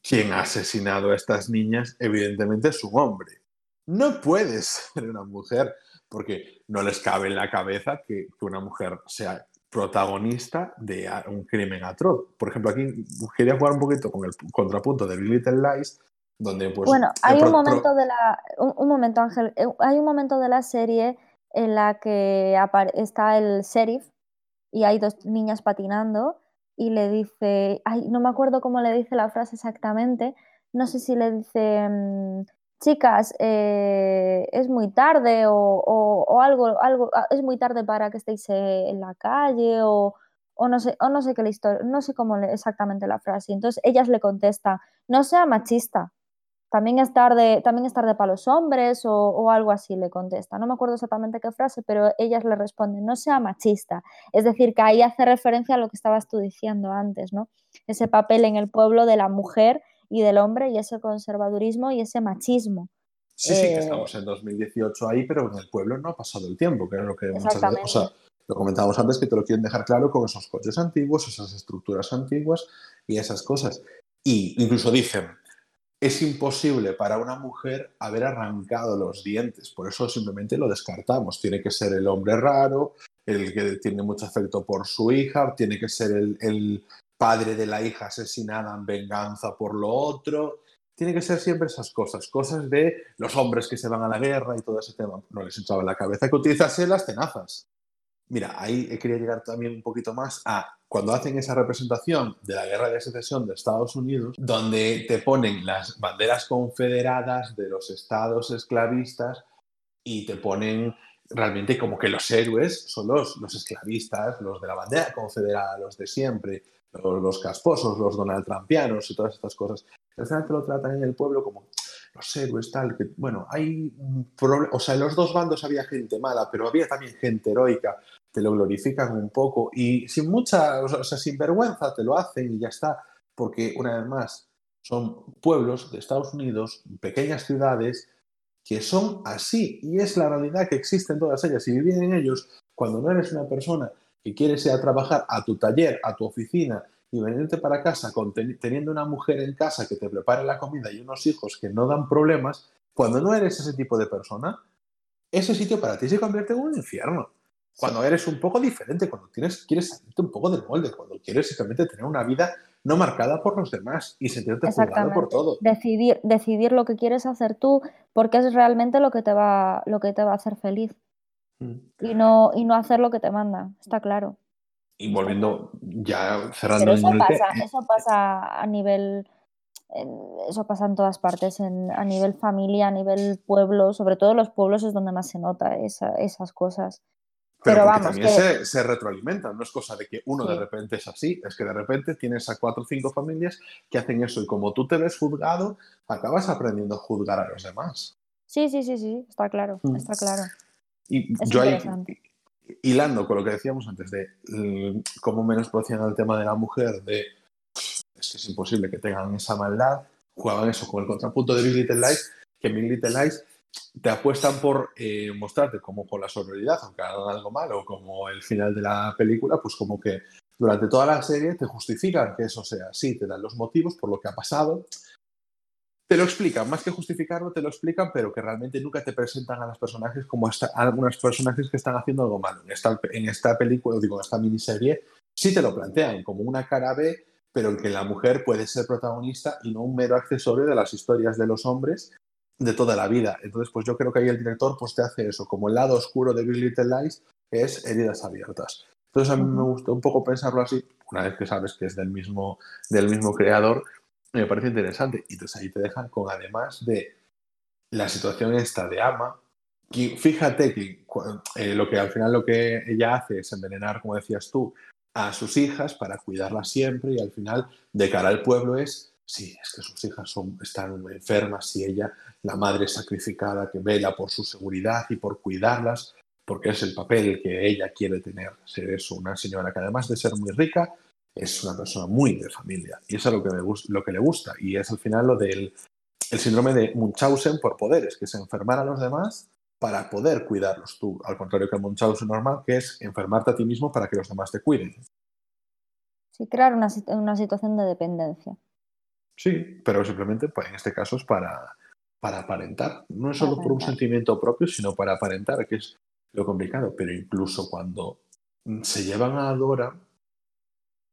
quien ha asesinado a estas niñas evidentemente es un hombre. No puede ser una mujer, porque no les cabe en la cabeza que, que una mujer sea protagonista de un crimen atroz. Por ejemplo, aquí quería jugar un poquito con el contrapunto de Big Little Lies, donde pues... Bueno, hay un momento de la, un, un momento, Ángel, eh, hay un momento de la serie en la que está el sheriff y hay dos niñas patinando y le dice, ay, no me acuerdo cómo le dice la frase exactamente, no sé si le dice, mm, chicas, eh, es muy tarde o, o- algo, algo, ah, es muy tarde para que estéis eh, en la calle o, o no sé, o no sé qué la historia, no sé cómo exactamente la frase. Entonces ellas le contestan, no sea machista, también es tarde, también es tarde para los hombres o, o algo así le contesta. No me acuerdo exactamente qué frase, pero ellas le responden, no sea machista. Es decir, que ahí hace referencia a lo que estabas tú diciendo antes, ¿no? Ese papel en el pueblo de la mujer y del hombre y ese conservadurismo y ese machismo. Sí, sí, que Eh, estamos en 2018 ahí, pero en el pueblo no ha pasado el tiempo, que era lo que muchas veces, o sea, lo comentábamos antes, que te lo quieren dejar claro con esos coches antiguos, esas estructuras antiguas y esas cosas. Y incluso dicen, es imposible para una mujer haber arrancado los dientes, por eso simplemente lo descartamos. Tiene que ser el hombre raro, el que tiene mucho afecto por su hija, tiene que ser el, padre de la hija asesinada en venganza por lo otro. Tiene que ser siempre esas cosas, cosas de los hombres que se van a la guerra y todo ese tema. No les echaba en la cabeza que utilizase las tenazas. Mira, ahí quería llegar también un poquito más a cuando hacen esa representación de la guerra de secesión de Estados Unidos, donde te ponen las banderas confederadas de los estados esclavistas y te ponen realmente como que los héroes son los, los esclavistas, los de la bandera confederada, los de siempre, los, los casposos, los Donald Trumpianos y todas estas cosas. Al final te lo tratan en el pueblo como los héroes, tal, que, bueno, hay o sea, en los dos bandos había gente mala, pero había también gente heroica, te lo glorifican un poco y sin mucha, o sea, sin vergüenza te lo hacen y ya está, porque una vez más son pueblos de Estados Unidos, pequeñas ciudades, que son así y es la realidad que existe en todas ellas y vivir en ellos cuando no eres una persona que quieres ir a trabajar a tu taller, a tu oficina y venirte para casa con teniendo una mujer en casa que te prepare la comida y unos hijos que no dan problemas, cuando no eres ese tipo de persona, ese sitio para ti se convierte en un infierno. Cuando eres un poco diferente, cuando tienes, quieres salirte un poco del molde, cuando quieres simplemente tener una vida no marcada por los demás y sentirte juzgado por todo. Decidir, decidir lo que quieres hacer tú, porque es realmente lo que te va, lo que te va a hacer feliz. Mm. Y, no, y no hacer lo que te manda, está claro. Y volviendo, ya cerrando eso, pasa, eso pasa a nivel. Eso pasa en todas partes, en, a nivel familia, a nivel pueblo, sobre todo los pueblos es donde más se nota esas cosas. Pero, vamos, también se, se, retroalimentan, no es cosa de que uno de repente es así, es que de repente tienes a cuatro o cinco familias que hacen eso y como tú te ves juzgado, acabas aprendiendo a juzgar a los demás. Sí, sí, sí, sí, está claro, mm. está claro. Y yo ahí, hilando con lo que decíamos antes de mm, cómo menosprecian el tema de la mujer, de es que es imposible que tengan esa maldad, jugaban eso con el contrapunto de Big Little Lies, que Big Little Lies te apuestan por eh, mostrarte como con la sororidad, aunque hagan algo malo, como el final de la película, pues como que durante toda la serie te justifican que eso sea así, te dan los motivos por lo que ha pasado, te lo explican, más que justificarlo, te lo explican, pero que realmente nunca te presentan a los personajes como algunos personajes que están haciendo algo malo. En esta, en esta película, digo, en esta miniserie, sí te lo plantean como una cara B, pero en que la mujer puede ser protagonista y no un mero accesorio de las historias de los hombres de toda la vida. Entonces, pues yo creo que ahí el director pues te hace eso, como el lado oscuro de Big Little Lies, es heridas abiertas. Entonces a mí me gusta un poco pensarlo así, una vez que sabes que es del mismo, del mismo creador, me parece interesante. Y entonces ahí te dejan con además de la situación esta de Ama, que fíjate que eh, lo que al final lo que ella hace es envenenar, como decías tú, a sus hijas para cuidarlas siempre y al final de cara al pueblo es sí, es que sus hijas están enfermas y ella, la madre sacrificada que vela por su seguridad y por cuidarlas, porque es el papel que ella quiere tener, ser eso, una señora que además de ser muy rica, es una persona muy de familia. Y eso es lo que, le gusta. Y es al final lo del el síndrome de Munchausen por poderes, que es enfermar a los demás para poder cuidarlos tú, al contrario que el Munchausen normal, que es enfermarte a ti mismo para que los demás te cuiden. Sí, crear una, una situación de dependencia. Sí, pero simplemente pues, en este caso es para, para aparentar. No es solo por un sentimiento propio, sino para aparentar, que es lo complicado. Pero incluso cuando se llevan a Dora,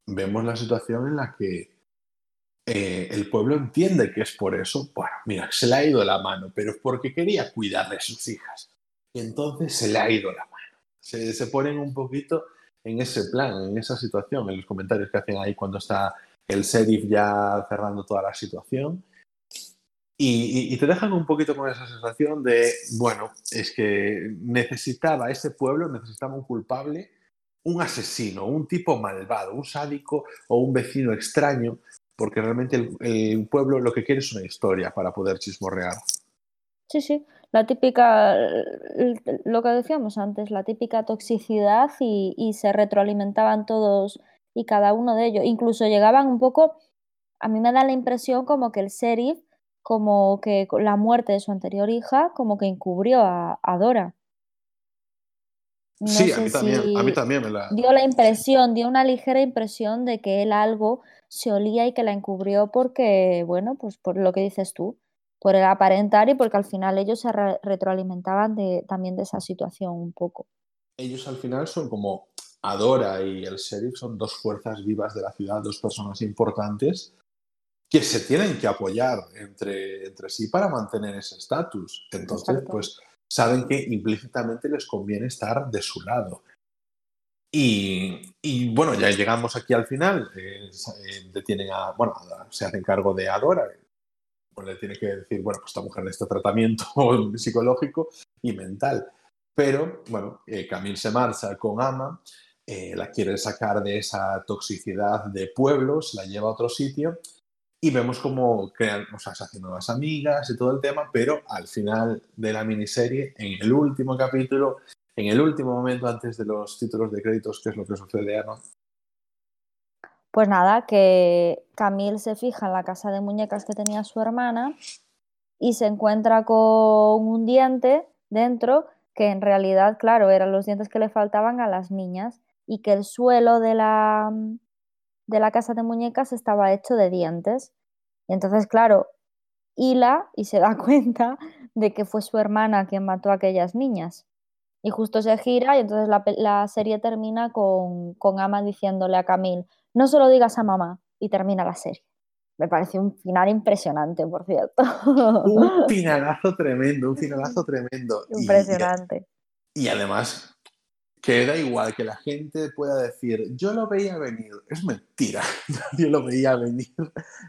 vemos la situación en la que eh, el pueblo entiende que es por eso. Bueno, mira, se le ha ido la mano, pero es porque quería cuidar de sus hijas. Y entonces se le ha ido la mano. Se, se ponen un poquito en ese plan, en esa situación, en los comentarios que hacen ahí cuando está el sheriff ya cerrando toda la situación. Y, te dejan un poquito con esa sensación de, bueno, es que necesitaba ese pueblo, necesitaba un culpable, un asesino, un tipo malvado, un sádico o un vecino extraño, porque realmente el, pueblo lo que quiere es una historia para poder chismorrear. Sí, sí, la típica, lo que decíamos antes, la típica toxicidad y, y se retroalimentaban todos y cada uno de ellos. Incluso llegaban un poco, a mí me da la impresión como que el sheriff, como que la muerte de su anterior hija, como que encubrió a, Dora. sí, a mí, también, a mí también me la... Dio la impresión, dio una ligera impresión de que él algo se olía y que la encubrió porque, bueno, pues por lo que dices tú, por el aparentar y porque al final ellos se retroalimentaban de, también de esa situación un poco. Ellos al final son como Adora y el sheriff son dos fuerzas vivas de la ciudad, dos personas importantes que se tienen que apoyar entre, entre sí para mantener ese estatus. Entonces, pues saben que implícitamente les conviene estar de su lado. Y, bueno, ya llegamos aquí al final. Eh, eh, detienen a, bueno, se hacen cargo de Adora. Pues le tiene que decir, bueno, pues esta mujer necesita tratamiento psicológico y mental. Pero, bueno, eh, Camille se marcha con Ama, eh, la quiere sacar de esa toxicidad de pueblos, la lleva a otro sitio y vemos cómo crean, o sea, se hacen nuevas amigas y todo el tema, pero al final de la miniserie, en el último capítulo, en el último momento antes de los títulos de créditos, ¿qué es lo que sucede, Ana? Pues nada, que Camille se fija en la casa de muñecas que tenía su hermana y se encuentra con un diente dentro que en realidad, claro, eran los dientes que le faltaban a las niñas y que el suelo de la, de la casa de muñecas estaba hecho de dientes. Y entonces, claro, hila y se da cuenta de que fue su hermana quien mató a aquellas niñas. Y justo se gira y entonces la, la serie termina con, con Ama diciéndole a Camille, no se lo digas a mamá y termina la serie. Me pareció un final impresionante, por cierto. Un finalazo tremendo, un finalazo tremendo. Y- Impresionante. Y, además, que da igual que la gente pueda decir, yo lo veía venir. Es mentira, nadie lo veía venir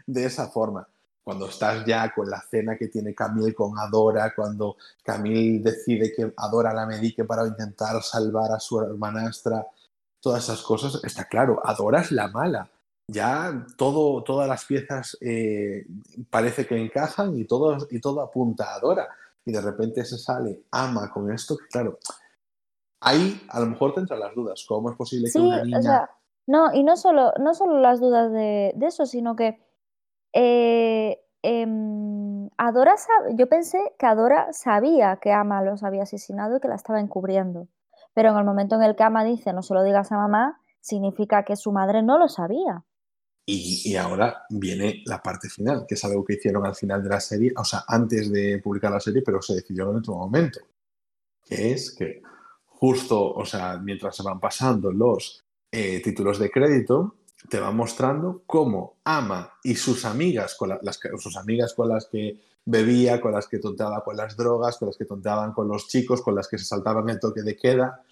de esa forma. Cuando estás ya con la cena que tiene Camille con Adora, cuando Camille decide que Adora la medique para intentar salvar a su hermanastra, todas esas cosas, está claro, Adora es la mala. Ya todo, todas las piezas eh, parece que encajan y todo, y todo apunta a Adora. Y de repente se sale Ama con esto, que claro, ahí a lo mejor te entran las dudas. ¿Cómo es posible que una niña... o sea, no, y no solo, no solo las dudas de, de eso, sino que eh, em, Adora, yo pensé que Adora sabía que Ama los había asesinado y que la estaba encubriendo. Pero en el momento en el que Ama dice no se lo digas a mamá, significa que su madre no lo sabía. Y, y ahora viene la parte final, que es algo que hicieron al final de la serie, o sea, antes de publicar la serie, pero se decidió en otro momento. Que es que justo, o sea, mientras se van pasando los eh, títulos de crédito, te va mostrando cómo Ama y sus amigas, con la- las, sus amigas con las que bebía, con las que tonteaba con las drogas, con las que tonteaban con los chicos, con las que se saltaban el toque de queda,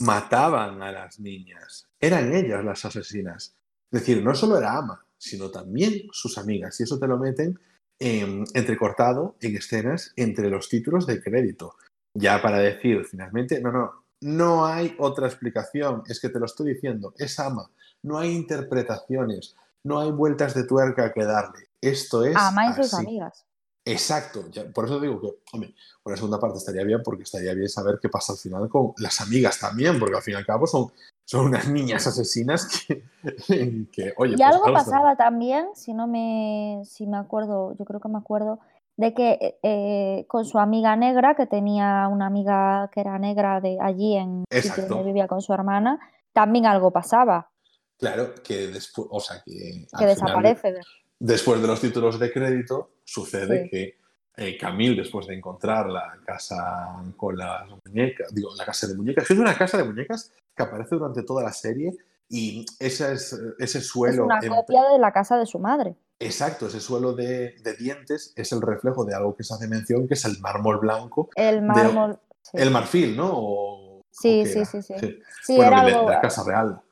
mataban a las niñas. Eran ellas las asesinas. Es decir, no solo era Ama, sino también sus amigas. Y eso te lo meten em, entrecortado en escenas entre los títulos de crédito. Ya para decir finalmente, no, no, no hay otra explicación. Es que te lo estoy diciendo, es Ama. No hay interpretaciones, no hay vueltas de tuerca que darle. Esto es. Ama y sus amigas. Exacto, ya- por eso digo que, hombre, por la segunda parte estaría bien, porque estaría bien saber qué pasa al final con las amigas también, porque al fin y al cabo son, son unas niñas asesinas que, que oye, Y pues algo pasaba también, si no me, si me acuerdo, yo creo que me acuerdo, de que eh, con su amiga negra, que tenía una amiga que era negra de allí en sitio donde vivía con su hermana, también algo pasaba, Claro, que después, o sea, que, que final, desaparece. después de los títulos de crédito, sucede Sí. que eh, Camille, después de encontrar la casa con las muñecas, digo, la casa de muñecas, que es una casa de muñecas que aparece durante toda la serie y ese, es, ese Es suelo una en- copia de la casa de su madre. Exacto, ese suelo de, de dientes es el reflejo de algo que se hace mención, que es el mármol blanco, El mármol. sí. el marfil, ¿no? O- Sí, o sí, sí, sí. Sí, Bueno, era de, de algo. la Casa Real.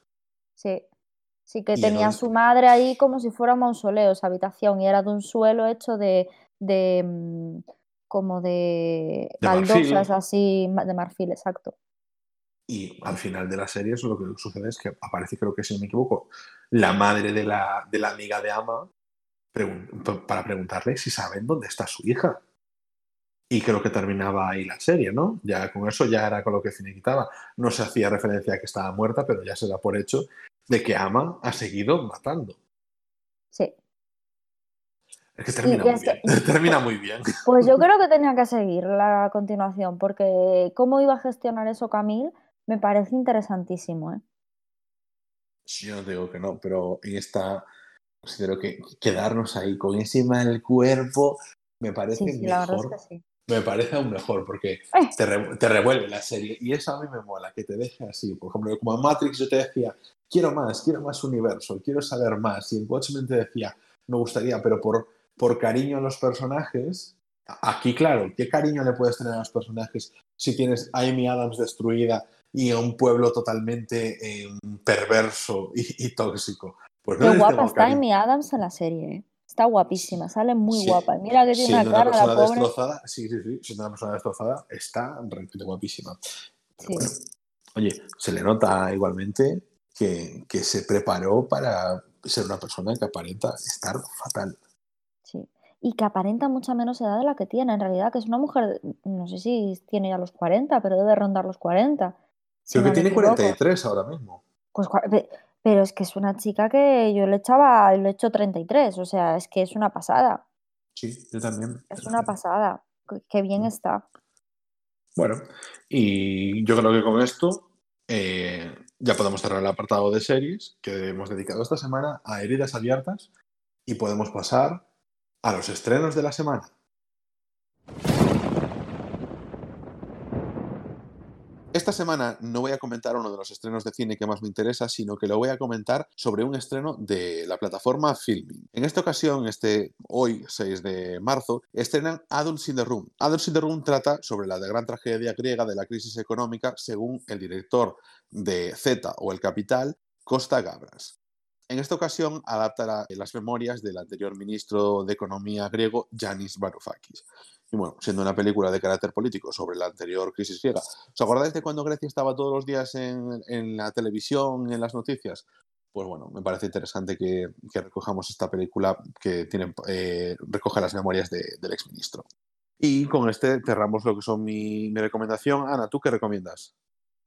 Sí. Sí, que Y tenía su madre ahí como si fuera un mausoleo, esa habitación, y era de un suelo hecho de, de mm, como de baldosas así, de marfil, exacto. Y al final de la serie, eso lo que sucede es que aparece, creo que si no me equivoco, la madre de la, de la amiga de Ama pregun- para preguntarle si saben dónde está su hija. Y creo que terminaba ahí la serie, ¿no? Ya con eso ya era con lo que finiquitaba. No se hacía referencia a que estaba muerta, pero ya se da por hecho de que Ama ha seguido matando. Sí. Es que Sí, termina muy es que- bien. termina muy bien. Pues yo creo que tenía que seguir la continuación, porque cómo iba a gestionar eso Camille me parece interesantísimo, ¿eh? Yo no digo que no, pero en esta considero que quedarnos ahí con ese mal cuerpo me parece Sí, sí, la verdad es mejor. que sí. Me parece aún mejor porque Eh. te, re- te revuelve la serie y eso a mí me mola, que te deje así. Por ejemplo, como en Matrix yo te decía, quiero más, quiero más universo, quiero saber más. Y en Watchmen te decía, me gustaría, pero por, por cariño a los personajes, aquí claro, ¿qué cariño le puedes tener a los personajes si tienes a Amy Adams destruida y a un pueblo totalmente eh, perverso y, y tóxico? Pues no Qué guapa está cariño. Amy Adams en la serie, ¿eh? Está guapísima, sale muy Sí. guapa. Mira que tiene una una cara, la persona pobre. destrozada, sí, sí, sí, siendo una persona destrozada, está realmente guapísima. Pero bueno, oye, se le nota igualmente que, que se preparó para ser una persona que aparenta estar fatal. Sí. Y que aparenta mucha menos edad de la que tiene, en realidad, que es una mujer, no sé si tiene ya los 40, pero debe rondar los 40. si Creo no que tiene equivoco. 43 ahora mismo. Pues, pero es que es una chica que yo le echaba, le he hecho 33, o sea, es que es una pasada, Sí, yo también. es una pasada, qué- qué bien está. Bueno, y yo creo que con esto eh, ya podemos cerrar el apartado de series que hemos dedicado esta semana a heridas abiertas y podemos pasar a los estrenos de la semana. Esta semana no voy a comentar uno de los estrenos de cine que más me interesa, sino que lo voy a comentar sobre un estreno de la plataforma Filming. En esta ocasión, este hoy, 6 de marzo, estrenan Adults in the Room. Adults in the Room trata sobre la gran tragedia griega de la crisis económica, según el director de Z o El Capital, Costa Gabras. En esta ocasión adaptará las memorias del anterior ministro de Economía griego, Yanis Varoufakis. Y bueno, siendo una película de carácter político sobre la anterior crisis griega. ¿Os acordáis de cuando Grecia estaba todos los días en, en la televisión, en las noticias? Pues bueno, me parece interesante que, que recojamos esta película que tiene, eh, recoge las memorias de- del exministro. Y con este cerramos lo que son mi, recomendación. Ana, ¿tú qué recomiendas?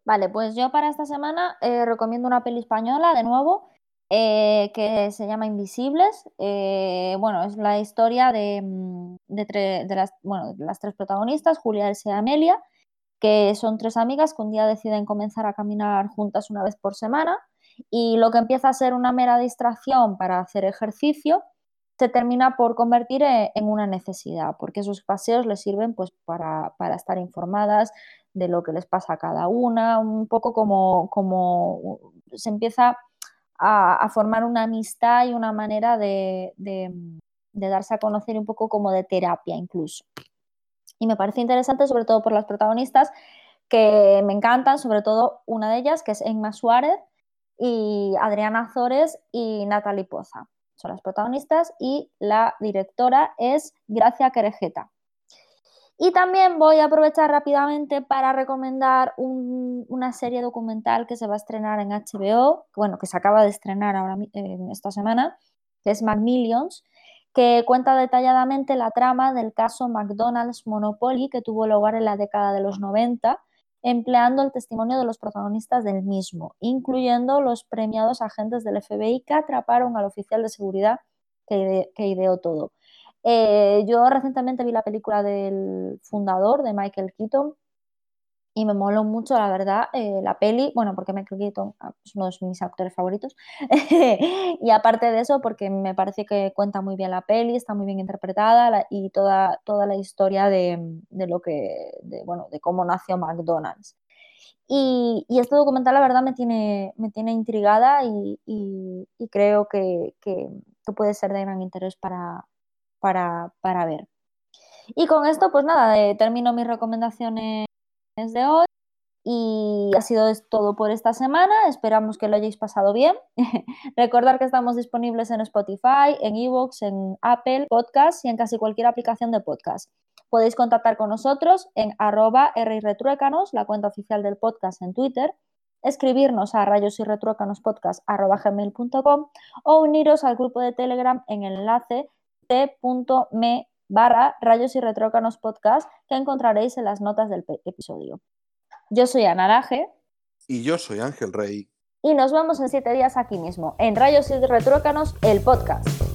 Vale, pues yo para esta semana eh, recomiendo una peli española, de nuevo, eh, que se llama Invisibles. Eh, bueno, es la historia de, mm, de, las, bueno, las tres protagonistas, Julia, Elsa y Amelia, que son tres amigas que un día deciden comenzar a caminar juntas una vez por semana y lo que empieza a ser una mera distracción para hacer ejercicio se termina por convertir e- en una necesidad, porque esos paseos les sirven pues, para, para estar informadas de lo que les pasa a cada una, un poco como, como se empieza a, a formar una amistad y una manera de, de- de darse a conocer un poco como de terapia incluso. Y me parece interesante sobre todo por las protagonistas que me encantan, sobre todo una de ellas que es Emma Suárez y Adriana Azores y Natalie Poza. Son las protagonistas y la directora es Gracia Querejeta. Y también voy a aprovechar rápidamente para recomendar un- una serie documental que se va a estrenar en HBO, bueno, que se acaba de estrenar ahora en esta semana, que es Macmillions, que cuenta detalladamente la trama del caso McDonald's Monopoly que tuvo lugar en la década de los 90, empleando el testimonio de los protagonistas del mismo, incluyendo los premiados agentes del FBI que atraparon al oficial de seguridad que ideó todo. Eh, yo recientemente vi la película del fundador de Michael Keaton y me moló mucho, la verdad, eh, la peli, bueno, porque Michael Keaton ah, es uno de mis actores favoritos, y aparte de eso, porque me parece que cuenta muy bien la peli, está muy bien interpretada y toda, toda la historia de, de lo que, bueno, de cómo nació McDonald's. Y, y este documental, la verdad, me tiene, me tiene intrigada y, y- creo que- que puede ser de gran interés para, para, para ver. Y con esto, pues nada, eh, termino mis recomendaciones de hoy y ha sido todo por esta semana. Esperamos que lo hayáis pasado bien. Recordar que estamos disponibles en Spotify, en Evox, en Apple Podcasts y en casi cualquier aplicación de podcast. Podéis contactar con nosotros en arroba rretruécanos, la cuenta oficial del podcast en Twitter, escribirnos a rayos y gmail.com o uniros al grupo de Telegram en enlace t.me barra rayos y retrócanos podcast que encontraréis en las notas del episodio. Yo soy Ana Laje Y yo soy Ángel Rey. y nos vemos en siete días aquí mismo, en Rayos y Retrócanos, el podcast.